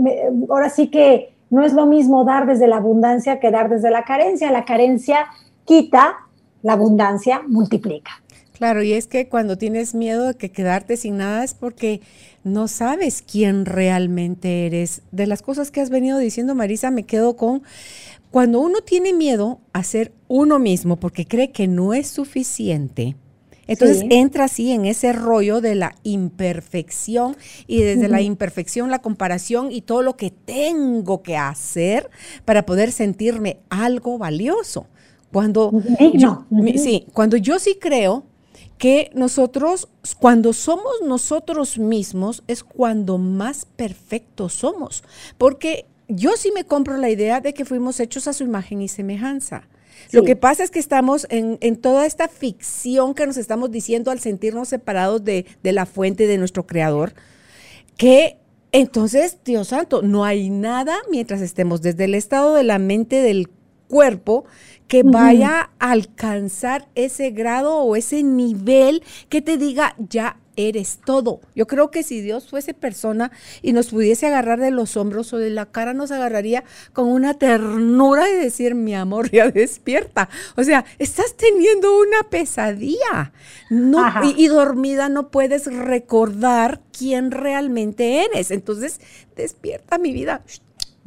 ahora sí que no es lo mismo dar desde la abundancia que dar desde la carencia. La carencia quita, la abundancia multiplica. Claro, y es que cuando tienes miedo de que quedarte sin nada es porque no sabes quién realmente eres. De las cosas que has venido diciendo, Marisa, me quedo con cuando uno tiene miedo a ser uno mismo porque cree que no es suficiente entonces entra así en ese rollo de la imperfección y desde la imperfección la comparación y todo lo que tengo que hacer para poder sentirme algo valioso. Cuando yo, sí, cuando yo sí creo que nosotros, cuando somos nosotros mismos, es cuando más perfectos somos. Porque yo sí me compro la idea de que fuimos hechos a su imagen y semejanza. Lo que pasa es que estamos en, toda esta ficción que nos estamos diciendo al sentirnos separados de, la fuente de nuestro creador, que entonces, Dios santo, no hay nada mientras estemos desde el estado de la mente del cuerpo que vaya a alcanzar ese grado o ese nivel que te diga, ya eres todo. Yo creo que si Dios fuese persona y nos pudiese agarrar de los hombros o de la cara, nos agarraría con una ternura y decir, mi amor, ya despierta. O sea, estás teniendo una pesadilla. No, y, dormida no puedes recordar quién realmente eres. Entonces, despierta mi vida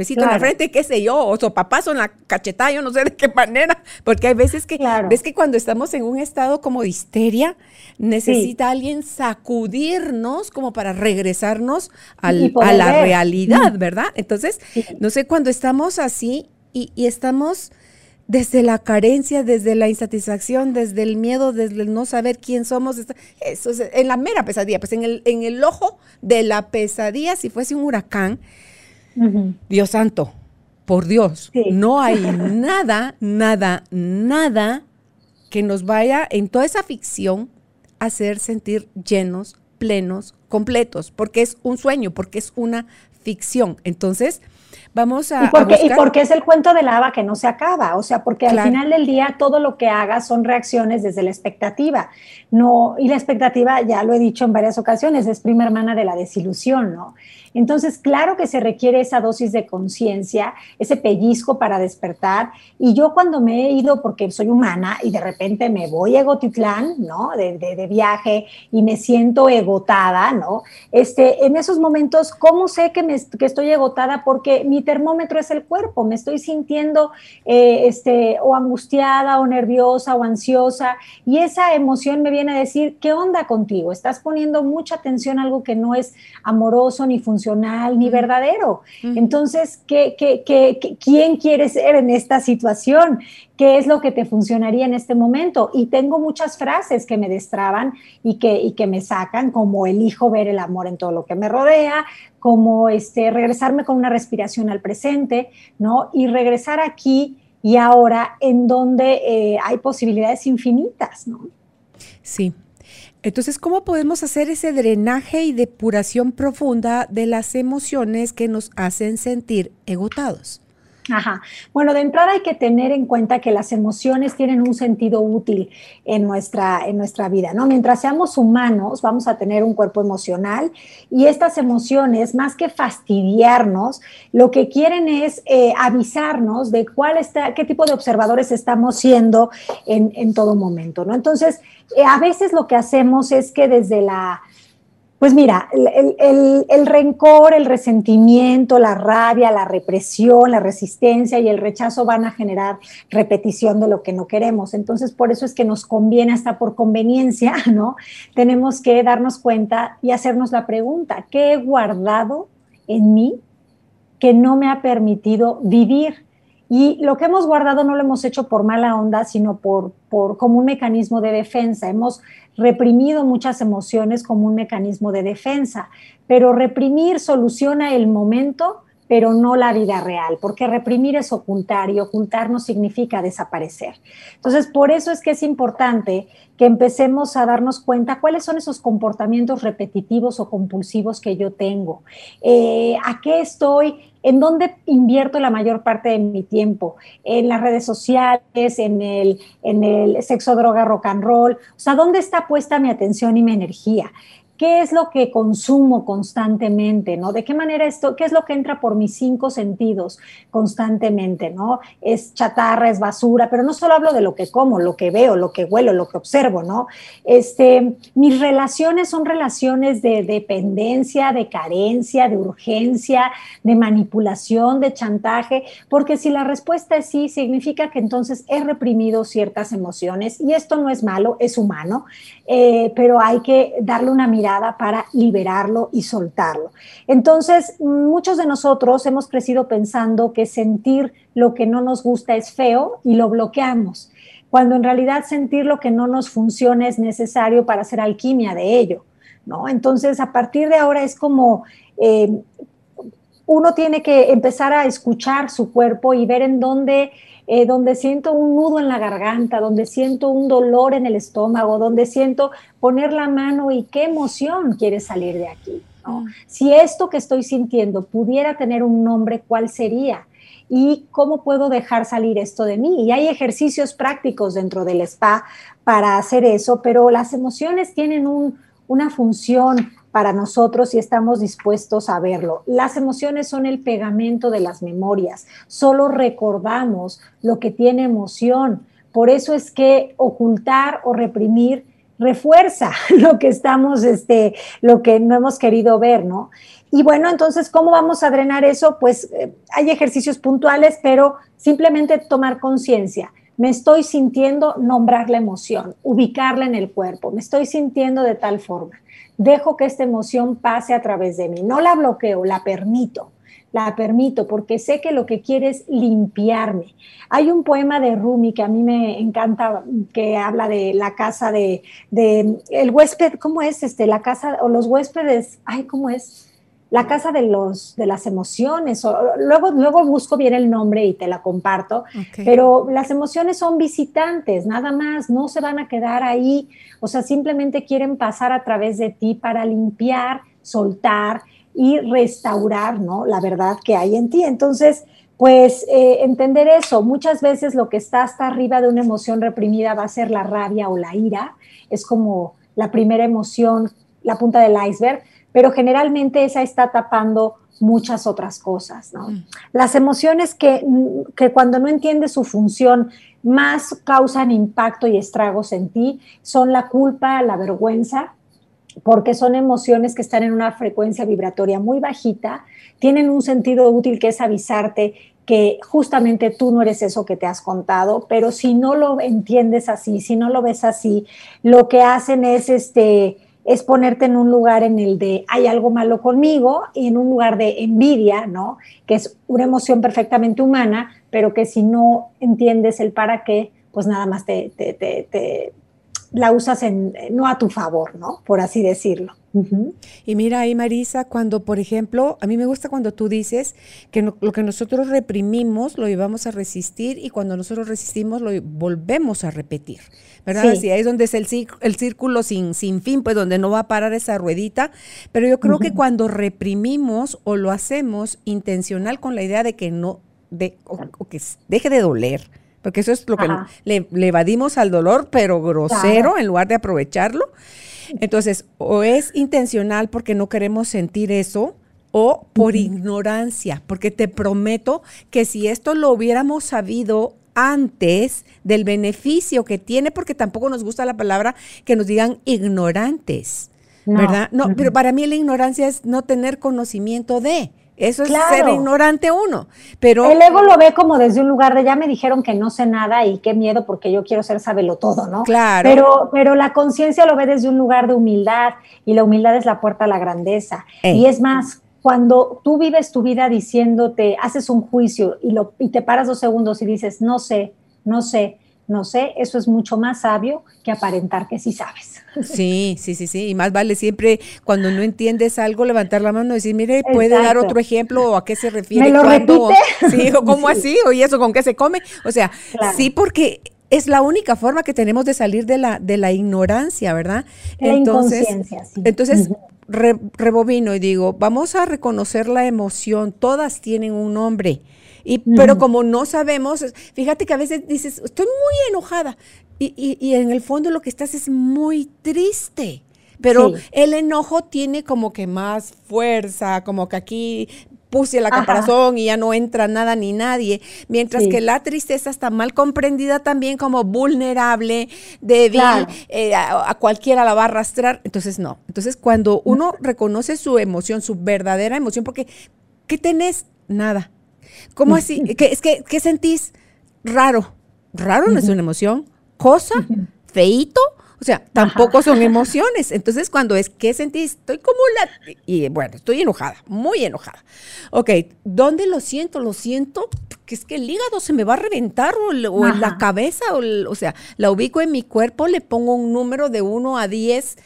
besito en la frente, qué sé yo, o sopapazo en la cachetada, yo no sé de qué manera, porque hay veces que, ves que cuando estamos en un estado como de histeria, necesita alguien sacudirnos como para regresarnos a la realidad, ¿verdad? Entonces, no sé, cuando estamos así y, estamos desde la carencia, desde la insatisfacción, desde el miedo, desde el no saber quién somos, eso es en la mera pesadilla, pues en el, en el ojo de la pesadilla, si fuese un huracán, Dios santo, por Dios, no hay nada, nada, nada que nos vaya en toda esa ficción a hacer sentir llenos, plenos, completos, porque es un sueño, porque es una ficción. Entonces, vamos a. Y porque, es el cuento de la haba que no se acaba. O sea, porque al final del día todo lo que hagas son reacciones desde la expectativa. No, y la expectativa, ya lo he dicho en varias ocasiones, es prima hermana de la desilusión, ¿no? Entonces, claro que se requiere esa dosis de conciencia, ese pellizco para despertar. Y yo cuando me he ido, porque soy humana, y de repente me voy a Egotitlán, ¿no? De, de, viaje y me siento egotada, ¿no? Este, en esos momentos, ¿cómo sé que, me, que estoy egotada? Porque mi termómetro es el cuerpo, me estoy sintiendo eh, este, o angustiada o nerviosa o ansiosa y esa emoción me viene a decir, ¿qué onda contigo? Estás poniendo mucha atención a algo que no es amoroso ni funcional ni verdadero. Entonces, ¿qué, quién quieres ser en esta situación? ¿Qué es lo que te funcionaría en este momento? Y tengo muchas frases que me destraban y que, y que me sacan, como elijo ver el amor en todo lo que me rodea, como este, regresarme con una respiración al presente, ¿no? Y regresar aquí y ahora en donde eh, hay posibilidades infinitas, ¿no? Sí, entonces, ¿cómo podemos hacer ese drenaje y depuración profunda de las emociones que nos hacen sentir egotados? Ajá. Bueno, de entrada hay que tener en cuenta que las emociones tienen un sentido útil en nuestra, en nuestra vida, ¿no? Mientras seamos humanos, vamos a tener un cuerpo emocional y estas emociones, más que fastidiarnos, lo que quieren es eh, avisarnos de cuál está, qué tipo de observadores estamos siendo en, en todo momento, ¿no? Entonces, eh, a veces lo que hacemos es que desde la pues mira, el, rencor, el resentimiento, la rabia, la represión, la resistencia y el rechazo van a generar repetición de lo que no queremos. Entonces, por eso es que nos conviene hasta por conveniencia, ¿no? Tenemos que darnos cuenta y hacernos la pregunta, ¿qué he guardado en mí que no me ha permitido vivir? Y lo que hemos guardado no lo hemos hecho por mala onda, sino por, por, como un mecanismo de defensa. Hemos reprimido muchas emociones como un mecanismo de defensa, pero reprimir soluciona el momento, pero no la vida real, porque reprimir es ocultar y ocultar no significa desaparecer. Entonces, por eso es que es importante que empecemos a darnos cuenta cuáles son esos comportamientos repetitivos o compulsivos que yo tengo, eh, a qué estoy ¿En dónde invierto la mayor parte de mi tiempo? En las redes sociales, en el, en el sexo, droga, rock and roll. O sea, ¿dónde está puesta mi atención y mi energía? Qué es lo que consumo constantemente, ¿no? De qué manera esto, qué es lo que entra por mis cinco sentidos constantemente, ¿no? Es chatarra, es basura, pero no solo hablo de lo que como, lo que veo, lo que huelo, lo que observo, ¿no? Este, mis relaciones son relaciones de dependencia, de carencia, de urgencia, de manipulación, de chantaje, porque si la respuesta es sí, significa que entonces he reprimido ciertas emociones y esto no es malo, es humano, eh, pero hay que darle una mirada para liberarlo y soltarlo. Entonces, muchos de nosotros hemos crecido pensando que sentir lo que no nos gusta es feo y lo bloqueamos, cuando en realidad sentir lo que no nos funciona es necesario para hacer alquimia de ello. ¿no? Entonces, a partir de ahora es como... Eh, uno tiene que empezar a escuchar su cuerpo y ver en dónde eh, donde siento un nudo en la garganta, donde siento un dolor en el estómago, donde siento poner la mano y qué emoción quiere salir de aquí. Mm. Si esto que estoy sintiendo pudiera tener un nombre, ¿cuál sería? y cómo puedo dejar salir esto de mí. Y hay ejercicios prácticos dentro del spa para hacer eso, pero las emociones tienen una función para nosotros y estamos dispuestos a verlo. Las emociones son el pegamento de las memorias, solo recordamos lo que tiene emoción. Por eso es que ocultar o reprimir refuerza lo que estamos, este, lo que no hemos querido ver, ¿no? Y bueno, entonces, ¿cómo vamos a drenar eso? Pues eh, hay ejercicios puntuales, pero simplemente tomar conciencia. Me estoy sintiendo nombrar la emoción, ubicarla en el cuerpo, me estoy sintiendo de tal forma dejo que esta emoción pase a través de mí. No la bloqueo, la permito. La permito porque sé que lo que quiere es limpiarme. Hay un poema de Rumi que a mí me encanta, que habla de la casa de, de el huésped, ¿cómo es? Este, la casa, o los huéspedes, ay, ¿cómo es? La casa de, los, de las emociones. O, luego, luego busco bien el nombre y te la comparto, pero las emociones son visitantes, nada más, no se van a quedar ahí, o sea, simplemente quieren pasar a través de ti para limpiar, soltar y restaurar, ¿no? La verdad que hay en ti. Entonces, pues eh, entender eso, muchas veces lo que está hasta arriba de una emoción reprimida va a ser la rabia o la ira, es como la primera emoción, la punta del iceberg, pero generalmente esa está tapando muchas otras cosas, ¿no? Mm. Las emociones que, que cuando no entiendes su función más causan impacto y estragos en ti son la culpa, la vergüenza, porque son emociones que están en una frecuencia vibratoria muy bajita, tienen un sentido útil que es avisarte que justamente tú no eres eso que te has contado, pero si no lo entiendes así, si no lo ves así, lo que hacen es este es ponerte en un lugar en el de hay algo malo conmigo y en un lugar de envidia, ¿no? Que es una emoción perfectamente humana, pero que si no entiendes el para qué, pues nada más te, te, te, la usas en, no a tu favor, ¿no? Por así decirlo. Y mira ahí, Marisa, cuando, por ejemplo, a mí me gusta cuando tú dices que lo que nosotros reprimimos lo llevamos a resistir y cuando nosotros resistimos lo volvemos a repetir, ¿verdad? Sí. ahí es donde es el, el círculo sin, sin fin, pues donde no va a parar esa ruedita. Pero yo creo que cuando reprimimos o lo hacemos intencional con la idea de que no de, o, que deje de doler. Porque eso es lo que le, evadimos al dolor, pero grosero, en lugar de aprovecharlo. Entonces, o es intencional porque no queremos sentir eso, o por ignorancia, porque te prometo que si esto lo hubiéramos sabido antes del beneficio que tiene, porque tampoco nos gusta la palabra que nos digan ignorantes, ¿verdad? No, pero para mí la ignorancia es no tener conocimiento de. Eso es ser ignorante uno. Pero el ego lo ve como desde un lugar de ya me dijeron que no sé nada y qué miedo porque yo quiero ser sabelo todo, ¿no? Claro. Pero, pero la conciencia lo ve desde un lugar de humildad y la humildad es la puerta a la grandeza. Y es más, cuando tú vives tu vida diciéndote, haces un juicio y, lo, y te paras dos segundos y dices, no sé, no sé, no sé, eso es mucho más sabio que aparentar que sí sabes. Sí, sí, sí, sí. Y más vale siempre cuando no entiendes algo, levantar la mano y decir, mire, ¿puede dar otro ejemplo o a qué se refiere? ¿Me lo repite? Sí, o cómo así, o y eso, con qué se come. O sea, sí, porque es la única forma que tenemos de salir de la, de la ignorancia, ¿verdad? La entonces, sí. entonces rebobino y digo, vamos a reconocer la emoción, todas tienen un nombre. Y, Pero como no sabemos, fíjate que a veces dices, estoy muy enojada. Y, y, en el fondo lo que estás es muy triste. Pero el enojo tiene como que más fuerza, como que aquí puse la caparazón y ya no entra nada ni nadie, mientras que la tristeza está mal comprendida también como vulnerable, débil, eh, a, cualquiera la va a arrastrar, entonces no. Entonces cuando uno reconoce su emoción, su verdadera emoción, porque ¿qué tenés? Nada. ¿Cómo así? ¿Qué, es que, ¿Qué sentís? Raro. Raro no es una emoción. Cosa, feito, o sea, tampoco son emociones. Entonces, cuando es, ¿qué sentís? Estoy como la... Y bueno, estoy enojada, muy enojada. Ok, ¿dónde lo siento? Lo siento que es que el hígado se me va a reventar o, en la cabeza, o, o, sea, la ubico en mi cuerpo, le pongo un número de 1 a 10.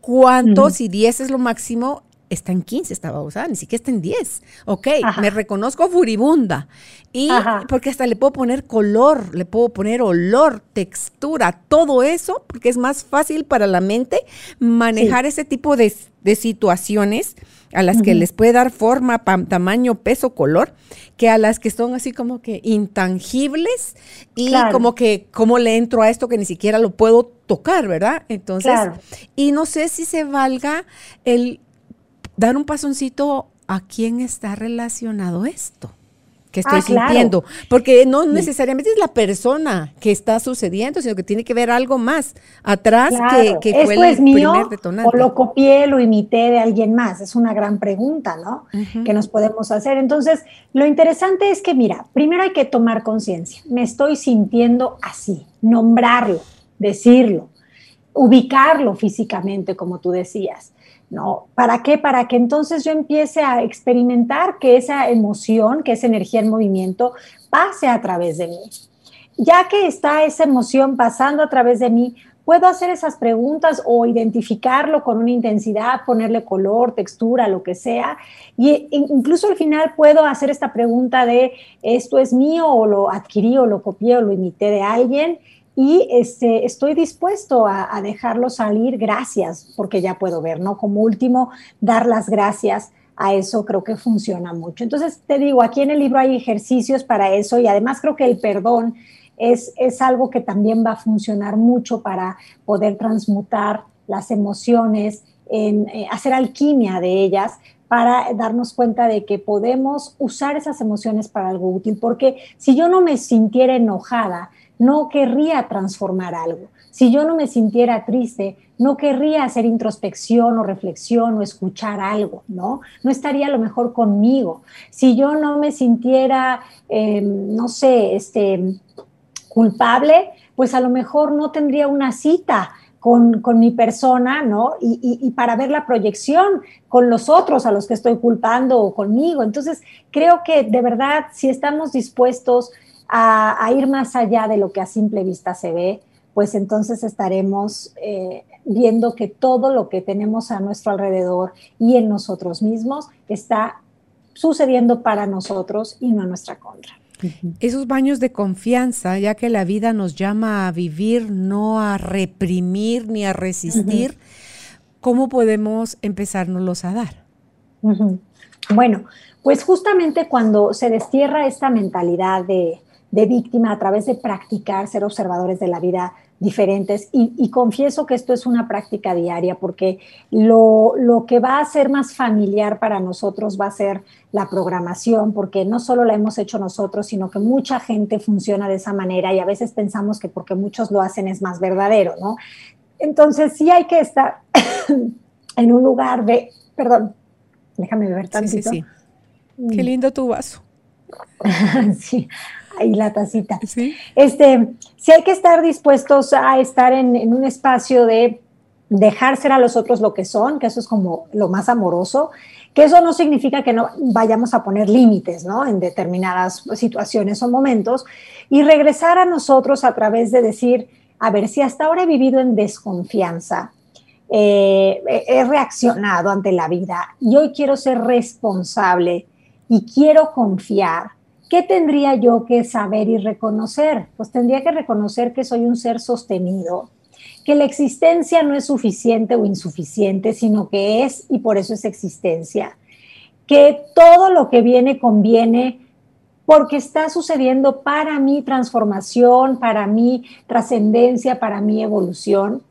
¿Cuántos? Y 10 es lo máximo está en 15 estaba usada, ni siquiera está en 10. Ok, me reconozco furibunda. Y porque hasta le puedo poner color, le puedo poner olor, textura, todo eso, porque es más fácil para la mente manejar ese tipo de, situaciones a las que les puede dar forma, tamaño, peso, color, que a las que son así como que intangibles y como que, ¿cómo le entro a esto que ni siquiera lo puedo tocar, verdad? Entonces, y no sé si se valga el dar un pasoncito a quién está relacionado esto que estoy ah, sintiendo, porque no necesariamente es la persona que está sucediendo, sino que tiene que ver algo más atrás que, fue el es mío, primer detonante. O lo copié, lo imité de alguien más, es una gran pregunta, ¿no? Que nos podemos hacer. Entonces, lo interesante es que, mira, primero hay que tomar conciencia, me estoy sintiendo así, nombrarlo, decirlo, ubicarlo físicamente, como tú decías. ¿No? ¿Para qué? Para que entonces yo empiece a experimentar que esa emoción, que esa energía en movimiento pase a través de mí. Ya que está esa emoción pasando a través de mí, puedo hacer esas preguntas o identificarlo con una intensidad, ponerle color, textura, lo que sea. Y incluso al final puedo hacer esta pregunta de, ¿esto es mío o lo adquirí o lo copié o lo imité de alguien? Y este, estoy dispuesto a, dejarlo salir, gracias, porque ya puedo ver, ¿no? Como último, dar las gracias a eso creo que funciona mucho. Entonces, te digo, aquí en el libro hay ejercicios para eso y además creo que el perdón es, es algo que también va a funcionar mucho para poder transmutar las emociones, en eh, hacer alquimia de ellas, para darnos cuenta de que podemos usar esas emociones para algo útil, porque si yo no me sintiera enojada, no querría transformar algo. Si yo no me sintiera triste, no querría hacer introspección o reflexión o escuchar algo, ¿no? No estaría a lo mejor conmigo. Si yo no me sintiera, em, no sé, este, culpable, pues a lo mejor no tendría una cita con, mi persona, ¿no? Y, para ver la proyección con los otros a los que estoy culpando o conmigo. Entonces, creo que de verdad, si estamos dispuestos a, ir más allá de lo que a simple vista se ve, pues entonces estaremos eh, viendo que todo lo que tenemos a nuestro alrededor y en nosotros mismos está sucediendo para nosotros y no a nuestra contra. Esos baños de confianza, ya que la vida nos llama a vivir, no a reprimir ni a resistir, ¿cómo podemos empezárnoslos a dar? Bueno, pues justamente cuando se destierra esta mentalidad de, víctima a través de practicar, ser observadores de la vida diferentes, y, confieso que esto es una práctica diaria porque lo, lo, que va a ser más familiar para nosotros va a ser la programación, porque no solo la hemos hecho nosotros, sino que mucha gente funciona de esa manera y a veces pensamos que porque muchos lo hacen es más verdadero, ¿no? Entonces sí hay que estar en un lugar de, perdón, déjame ver tantito. Sí, sí, sí. Qué lindo tu vaso. sí, ahí la tacita. ¿Sí? Este, sí hay que estar dispuestos a estar en, en, un espacio de dejar ser a los otros lo que son, que eso es como lo más amoroso, que eso no significa que no vayamos a poner límites, ¿no? En determinadas situaciones o momentos, y regresar a nosotros a través de decir, a ver, si hasta ahora he vivido en desconfianza, eh, he reaccionado ante la vida y hoy quiero ser responsable y quiero confiar, ¿qué tendría yo que saber y reconocer? Pues tendría que reconocer que soy un ser sostenido, que la existencia no es suficiente o insuficiente, sino que es y por eso es existencia, que todo lo que viene conviene porque está sucediendo para mi transformación, para mi trascendencia, para mi evolución.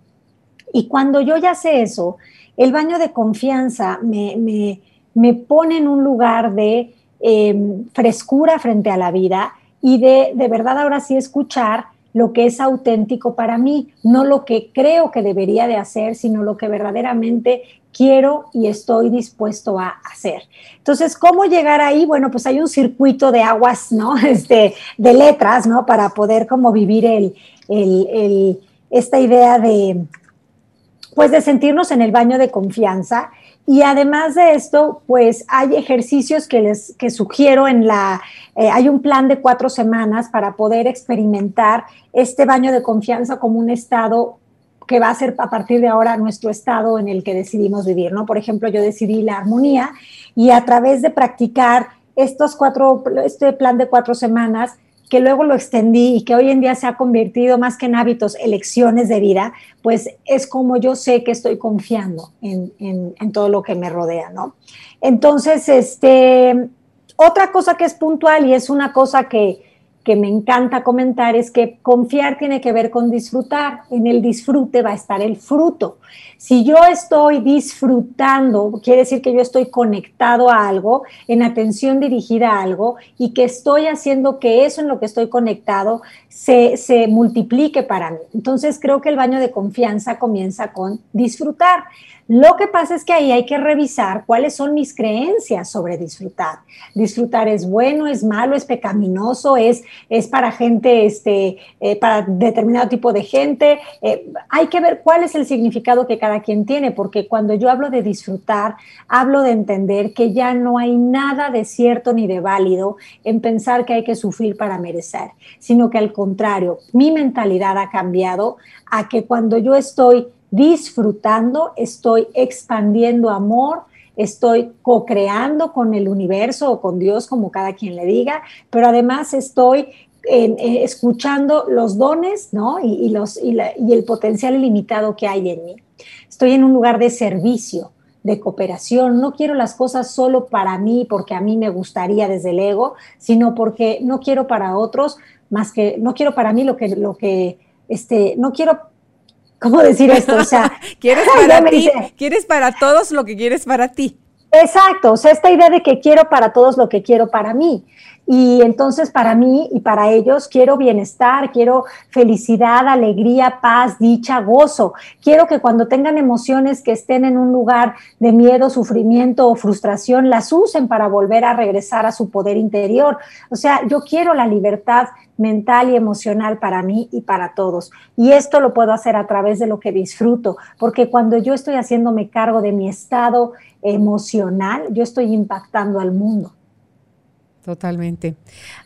Y cuando yo ya sé eso, el baño de confianza me, pone en un lugar de em, frescura frente a la vida y de, de verdad ahora sí escuchar lo que es auténtico para mí, no lo que creo que debería de hacer, sino lo que verdaderamente quiero y estoy dispuesto a hacer. Entonces, ¿cómo llegar ahí? Bueno, pues hay un circuito de aguas, ¿no? Este, de letras, ¿no? Para poder como vivir el, el, esta idea de, pues de sentirnos en el baño de confianza. Y además de esto, pues hay ejercicios que les que sugiero en la, eh, hay un plan de cuatro semanas para poder experimentar este baño de confianza como un estado que va a ser a partir de ahora nuestro estado en el que decidimos vivir, ¿no? Por ejemplo, yo decidí la armonía y a través de practicar estos cuatro, este plan de cuatro semanas, que luego lo extendí y que hoy en día se ha convertido más que en hábitos, elecciones de vida, pues es como yo sé que estoy confiando en, en, todo lo que me rodea, ¿no? Entonces, este, otra cosa que es puntual y es una cosa que, que me encanta comentar es que confiar tiene que ver con disfrutar. En el disfrute va a estar el fruto. Si yo estoy disfrutando, quiere decir que yo estoy conectado a algo, en atención dirigida a algo, y que estoy haciendo que eso en lo que estoy conectado se, se multiplique para mí. Entonces creo que el baño de confianza comienza con disfrutar. Lo que pasa es que ahí hay que revisar cuáles son mis creencias sobre disfrutar. Disfrutar es bueno, es malo, es pecaminoso, es, es para gente, este, eh, para determinado tipo de gente. Eh, hay que ver cuál es el significado que cada quien tiene, porque cuando yo hablo de disfrutar, hablo de entender que ya no hay nada de cierto ni de válido en pensar que hay que sufrir para merecer, sino que al contrario, mi mentalidad ha cambiado a que cuando yo estoy disfrutando, estoy expandiendo amor, estoy co-creando con el universo o con Dios, como cada quien le diga, pero además estoy eh, escuchando los dones ¿no? y, los, y, el potencial ilimitado que hay en mí. Estoy en un lugar de servicio, de cooperación. No quiero las cosas solo para mí, porque a mí me gustaría desde el ego, sino porque no quiero para otros más que, no quiero para mí lo que, lo que, este, no quiero ¿Cómo decir esto? O sea, quieres para ti, quieres para todos lo que quieres para ti. Exacto, o sea, esta idea de que quiero para todos lo que quiero para mí. Y entonces para mí y para ellos quiero bienestar, quiero felicidad, alegría, paz, dicha, gozo. Quiero que cuando tengan emociones que estén en un lugar de miedo, sufrimiento o frustración, las usen para volver a regresar a su poder interior. O sea, yo quiero la libertad mental y emocional para mí y para todos. Y esto lo puedo hacer a través de lo que disfruto, porque cuando yo estoy haciéndome cargo de mi estado emocional, yo estoy impactando al mundo. Totalmente.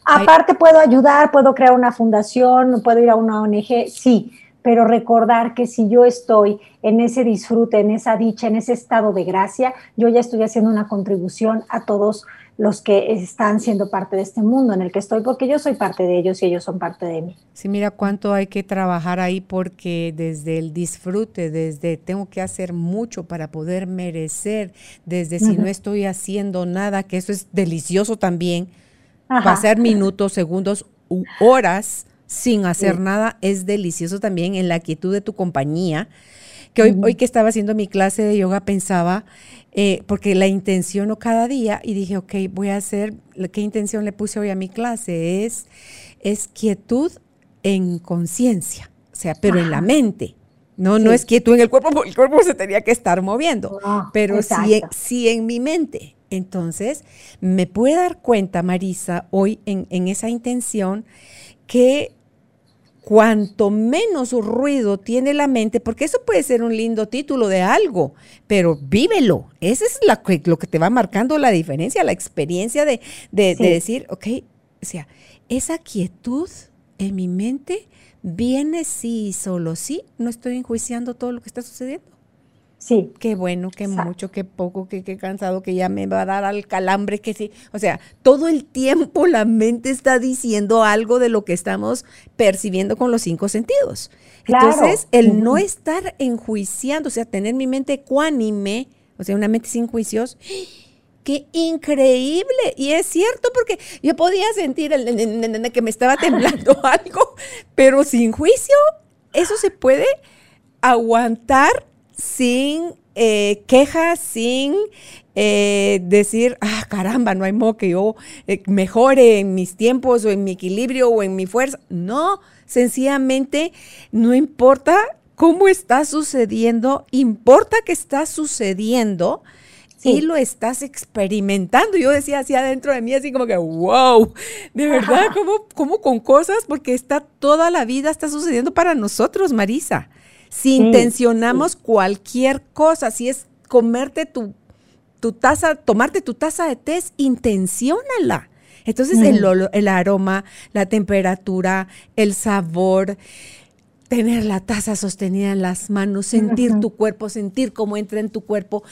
Aparte puedo ayudar, puedo crear una fundación, puedo ir a una ONG, sí, pero recordar que si yo estoy en ese disfrute, en esa dicha, en ese estado de gracia, yo ya estoy haciendo una contribución a todos los que están siendo parte de este mundo en el que estoy, porque yo soy parte de ellos y ellos son parte de mí. Sí, mira cuánto hay que trabajar ahí porque desde el disfrute, desde tengo que hacer mucho para poder merecer, desde si no estoy haciendo nada, que eso es delicioso también, pasar minutos, segundos, horas sin hacer nada es delicioso también en la quietud de tu compañía. Que hoy, hoy que estaba haciendo mi clase de yoga pensaba, eh, porque la intenciono cada día y dije, ok, voy a hacer, ¿qué intención le puse hoy a mi clase? Es, es quietud en conciencia, o sea, pero en la mente. No, no es quietud en el cuerpo, porque el cuerpo se tenía que estar moviendo, ah, pero sí, sí en mi mente. Entonces, me puede dar cuenta, Marisa, hoy en, en esa intención, que cuanto menos ruido tiene la mente, porque eso puede ser un lindo título de algo, pero vívelo. Ese es lo que te va marcando la diferencia, la experiencia de, de decir, ok, o sea, esa quietud en mi mente viene sí y solo sí, no estoy enjuiciando todo lo que está sucediendo. Sí. Qué bueno, qué mucho, qué poco, qué, qué, cansado, que ya me va a dar al calambre, que sí. O sea, todo el tiempo la mente está diciendo algo de lo que estamos percibiendo con los cinco sentidos. Entonces, el no estar enjuiciando, o sea, tener mi mente ecuánime, o sea, una mente sin juicios, ¡Qué increíble! Y es cierto porque yo podía sentir el, que me estaba temblando algo, pero sin juicio, eso se puede aguantar sin eh, quejas, sin eh, decir, ah, caramba, no hay modo que yo eh, mejore en mis tiempos o en mi equilibrio o en mi fuerza. No, sencillamente no importa cómo está sucediendo, importa que está sucediendo. Y lo estás experimentando. Yo decía así adentro de mí, así como que, wow, de verdad, como, como con cosas, porque está toda la vida, está sucediendo para nosotros, Marisa. Si intencionamos cualquier cosa, si es comerte tu, tu taza, tomarte tu taza de té, intenciónala. Entonces el, el aroma, la temperatura, el sabor, tener la taza sostenida en las manos, sentir tu cuerpo, sentir cómo entra en tu cuerpo.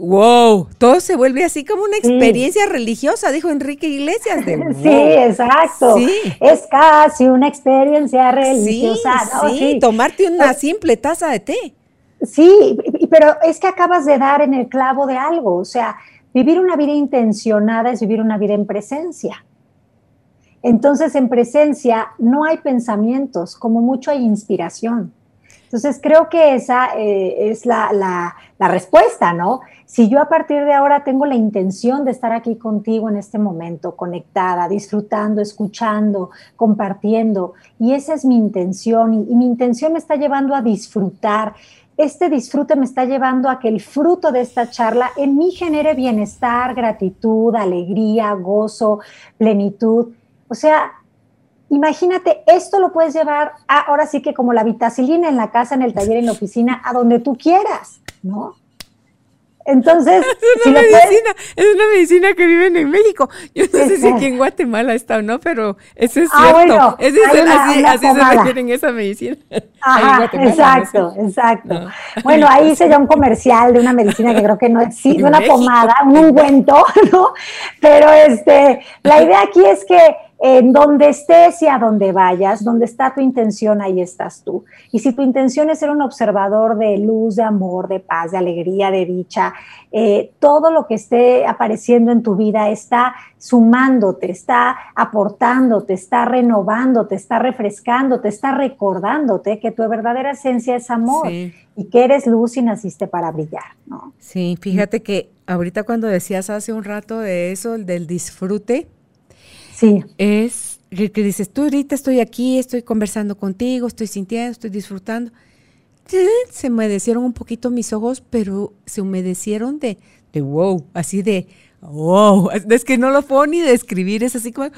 Wow, todo se vuelve así como una experiencia religiosa, dijo Enrique Iglesias. De, Sí, exacto. Es casi una experiencia religiosa. Sí, tomarte una simple taza de té. Sí, pero es que acabas de dar en el clavo de algo. O sea, vivir una vida intencionada es vivir una vida en presencia. Entonces, en presencia no hay pensamientos, como mucho hay inspiración. Entonces, creo que esa eh, es la, la, respuesta, ¿no? Si yo a partir de ahora tengo la intención de estar aquí contigo en este momento, conectada, disfrutando, escuchando, compartiendo, y esa es mi intención, y, mi intención me está llevando a disfrutar, este disfrute me está llevando a que el fruto de esta charla en mí genere bienestar, gratitud, alegría, gozo, plenitud. O sea, Imagínate, esto lo puedes llevar ahora sí que como la vitacilina en la casa, en el taller, en la oficina, a donde tú quieras, ¿no? Entonces, es una, medicina, es una medicina que viven en México. Yo no sé si aquí en Guatemala está o no, pero eso es ah, cierto. es así, se refieren esa medicina. Ajá, exacto, exacto. Bueno, ahí se llama un comercial de una medicina que creo que no existe, una pomada, un ungüento, ¿no? Pero este, la idea aquí es que en donde estés y a donde vayas, donde está tu intención, ahí estás tú. Y si tu intención es ser un observador de luz, de amor, de paz, de alegría, de dicha, eh, todo lo que esté apareciendo en tu vida está sumándote, está aportándote, está renovándote, está refrescándote, está recordándote que tu verdadera esencia es amor y que eres luz y naciste para brillar. ¿no? Sí, fíjate que ahorita cuando decías hace un rato de eso, del disfrute, Sí. Es que, dices, tú ahorita estoy aquí, estoy conversando contigo, estoy sintiendo, estoy disfrutando. Se humedecieron un poquito mis ojos, pero se humedecieron de, de wow, así de wow. Es que no lo puedo ni describir, es así como,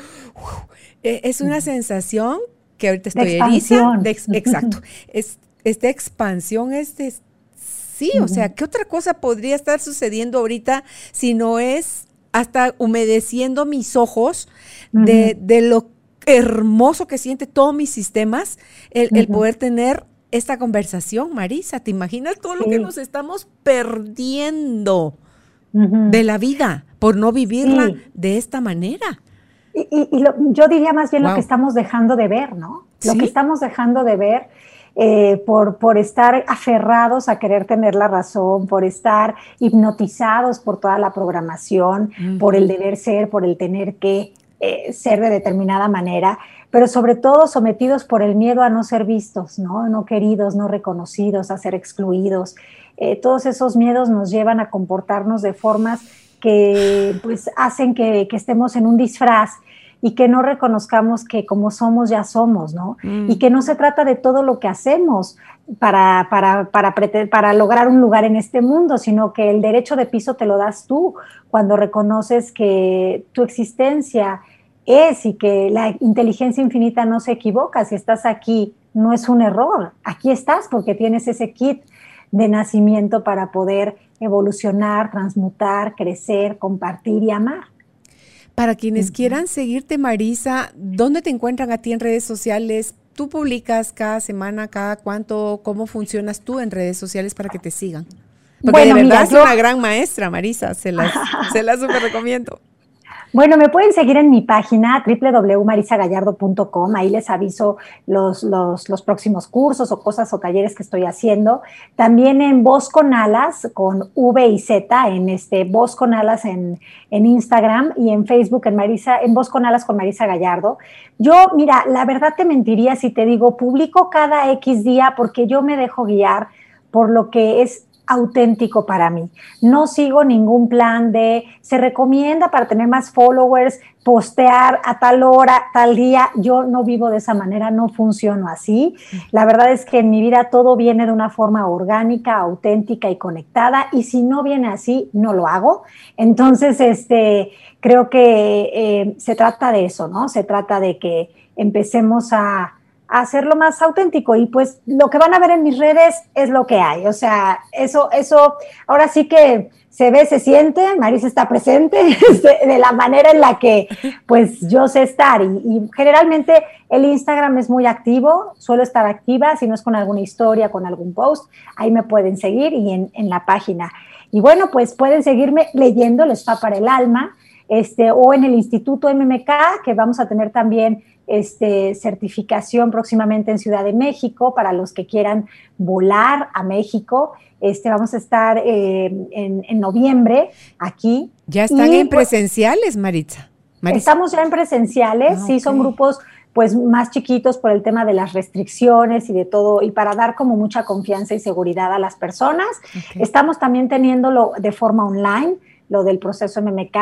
e, es una sensación que ahorita estoy eriza. exacto. Es, esta expansión es de, sí, o sea, ¿qué otra cosa podría estar sucediendo ahorita si no es hasta humedeciendo mis ojos de, lo hermoso que siente todos mis sistemas, el, poder tener esta conversación, Marisa. ¿Te imaginas todo lo que nos estamos perdiendo de la vida por no vivirla de esta manera? Y, yo diría más bien lo que estamos dejando de ver, ¿no? Lo que estamos dejando de ver eh, por, por estar aferrados a querer tener la razón, por estar hipnotizados por toda la programación, por el deber ser, por el tener que eh, ser de determinada manera, pero sobre todo sometidos por el miedo a no ser vistos, no, no queridos, no reconocidos, a ser excluidos. Eh, todos esos miedos nos llevan a comportarnos de formas que pues hacen que, que estemos en un disfraz y que no reconozcamos que como somos ya somos, ¿no? Mm. Y que no se trata de todo lo que hacemos para, para, para, para, lograr un lugar en este mundo, sino que el derecho de piso te lo das tú cuando reconoces que tu existencia es y que la inteligencia infinita no se equivoca. Si estás aquí, no es un error. Aquí estás porque tienes ese kit de nacimiento para poder evolucionar, transmutar, crecer, compartir y amar. Para quienes quieran seguirte, Marisa, ¿dónde te encuentran a ti en redes sociales? ¿Tú publicas cada semana, cada cuánto? ¿Cómo funcionas tú en redes sociales para que te sigan? Porque de verdad es una gran maestra, Marisa, se las, se las super recomiendo. Bueno, me pueden seguir en mi página www.marisagallardo.com. Ahí les aviso los, los, próximos cursos o cosas o talleres que estoy haciendo. También en Voz con Alas, con V y Z, en este Voz con Alas en, en Instagram y en Facebook en Marisa, en Voz con Alas con Marisa Gallardo. Yo, mira, la verdad te mentiría si te digo, publico cada X día porque yo me dejo guiar por lo que es auténtico para mí. No sigo ningún plan de, se recomienda para tener más followers, postear a tal hora, tal día. Yo no vivo de esa manera, no funciono así. La verdad es que en mi vida todo viene de una forma orgánica, auténtica y conectada. Y si no viene así, no lo hago. Entonces, este, creo que eh, se trata de eso, ¿no? Se trata de que empecemos a hacerlo más auténtico. Y pues lo que van a ver en mis redes es lo que hay, o sea, eso, eso, ahora sí que se ve, se siente, Marisa está presente de, la manera en la que pues yo sé estar. Y, generalmente el Instagram es muy activo, suelo estar activa, si no es con alguna historia, con algún post, ahí me pueden seguir y en, en la página. Y bueno, pues pueden seguirme leyendo Les va para el alma, este, o en el Instituto MMK, que vamos a tener también este, certificación próximamente en Ciudad de México para los que quieran volar a México. Este, vamos a estar eh, en, noviembre aquí. ¿Ya están en pues, presenciales, Maritza? Estamos ya en presenciales, ah, sí, son grupos pues más chiquitos por el tema de las restricciones y de todo, y para dar como mucha confianza y seguridad a las personas. Estamos también teniéndolo de forma online, lo del proceso MMK,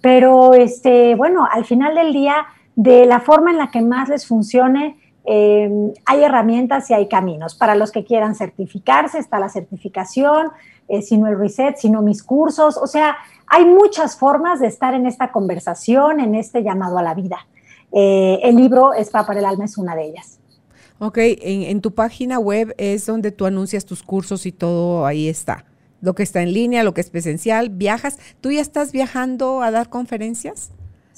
pero este, bueno, al final del día de la forma en la que más les funcione. Eh, hay herramientas y hay caminos. Para los que quieran certificarse, está la certificación, eh, sino el reset, sino mis cursos. O sea, hay muchas formas de estar en esta conversación, en este llamado a la vida. Eh, el libro Spa para el Alma es una de ellas. Ok, en, en, tu página web es donde tú anuncias tus cursos y todo ahí está. Lo que está en línea, lo que es presencial, viajas. ¿Tú ya estás viajando a dar conferencias?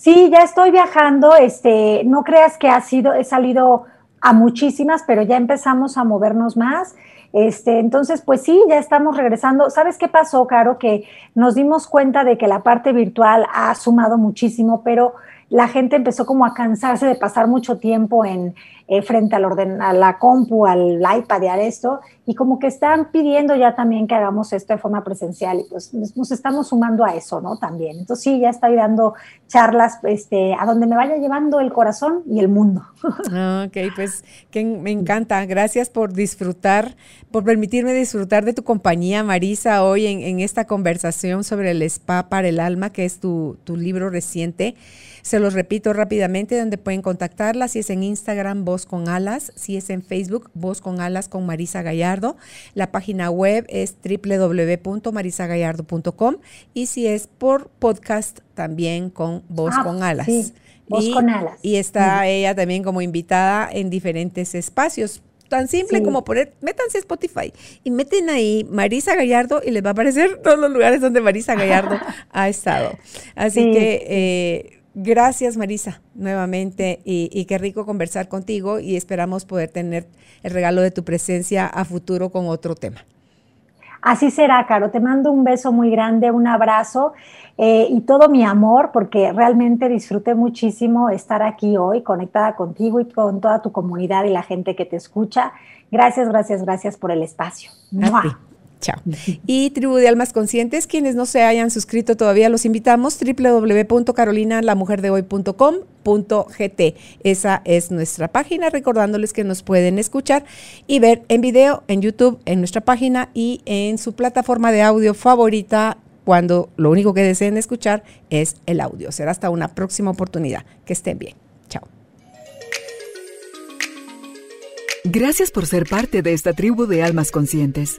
Sí, ya estoy viajando. Este, no creas que ha sido, he salido a muchísimas, pero ya empezamos a movernos más. Este, entonces, pues sí, ya estamos regresando. ¿Sabes qué pasó, Caro? Que nos dimos cuenta de que la parte virtual ha sumado muchísimo, pero la gente empezó como a cansarse de pasar mucho tiempo en, eh, frente al orden, a la compu, al iPad y a esto, y como que están pidiendo ya también que hagamos esto de forma presencial, y pues nos estamos sumando a eso, ¿no? También. Entonces sí, ya estoy dando charlas este, a donde me vaya llevando el corazón y el mundo. Ah, ok, pues que me encanta. Gracias por disfrutar, por permitirme disfrutar de tu compañía, Marisa, hoy en, en esta conversación sobre el spa para el alma, que es tu, tu libro reciente. Se los repito rápidamente, donde pueden contactarla, si es en Instagram, Voz con Alas, si es en Facebook, Voz con Alas con Marisa Gallardo. La página web es www.marisagallardo.com y si es por podcast, también con Voz ah, con Alas. Voz con Alas. Y está ella también como invitada en diferentes espacios tan simple como poner, métanse a Spotify y meten ahí Marisa Gallardo y les va a aparecer todos los lugares donde Marisa Gallardo ha estado. Así que eh, Gracias Marisa, nuevamente, y, y, qué rico conversar contigo y esperamos poder tener el regalo de tu presencia a futuro con otro tema. Así será, Caro. Te mando un beso muy grande, un abrazo eh, y todo mi amor, porque realmente disfruté muchísimo estar aquí hoy conectada contigo y con toda tu comunidad y la gente que te escucha. Gracias, gracias, gracias por el espacio. Chao. Y Tribu de Almas Conscientes, quienes no se hayan suscrito todavía, los invitamos www.carolinalamujerdehoy.com.gt. Esa es nuestra página, recordándoles que nos pueden escuchar y ver en video en YouTube, en nuestra página y en su plataforma de audio favorita cuando lo único que deseen escuchar es el audio. Será hasta una próxima oportunidad. Que estén bien. Chao. Gracias por ser parte de esta tribu de almas conscientes.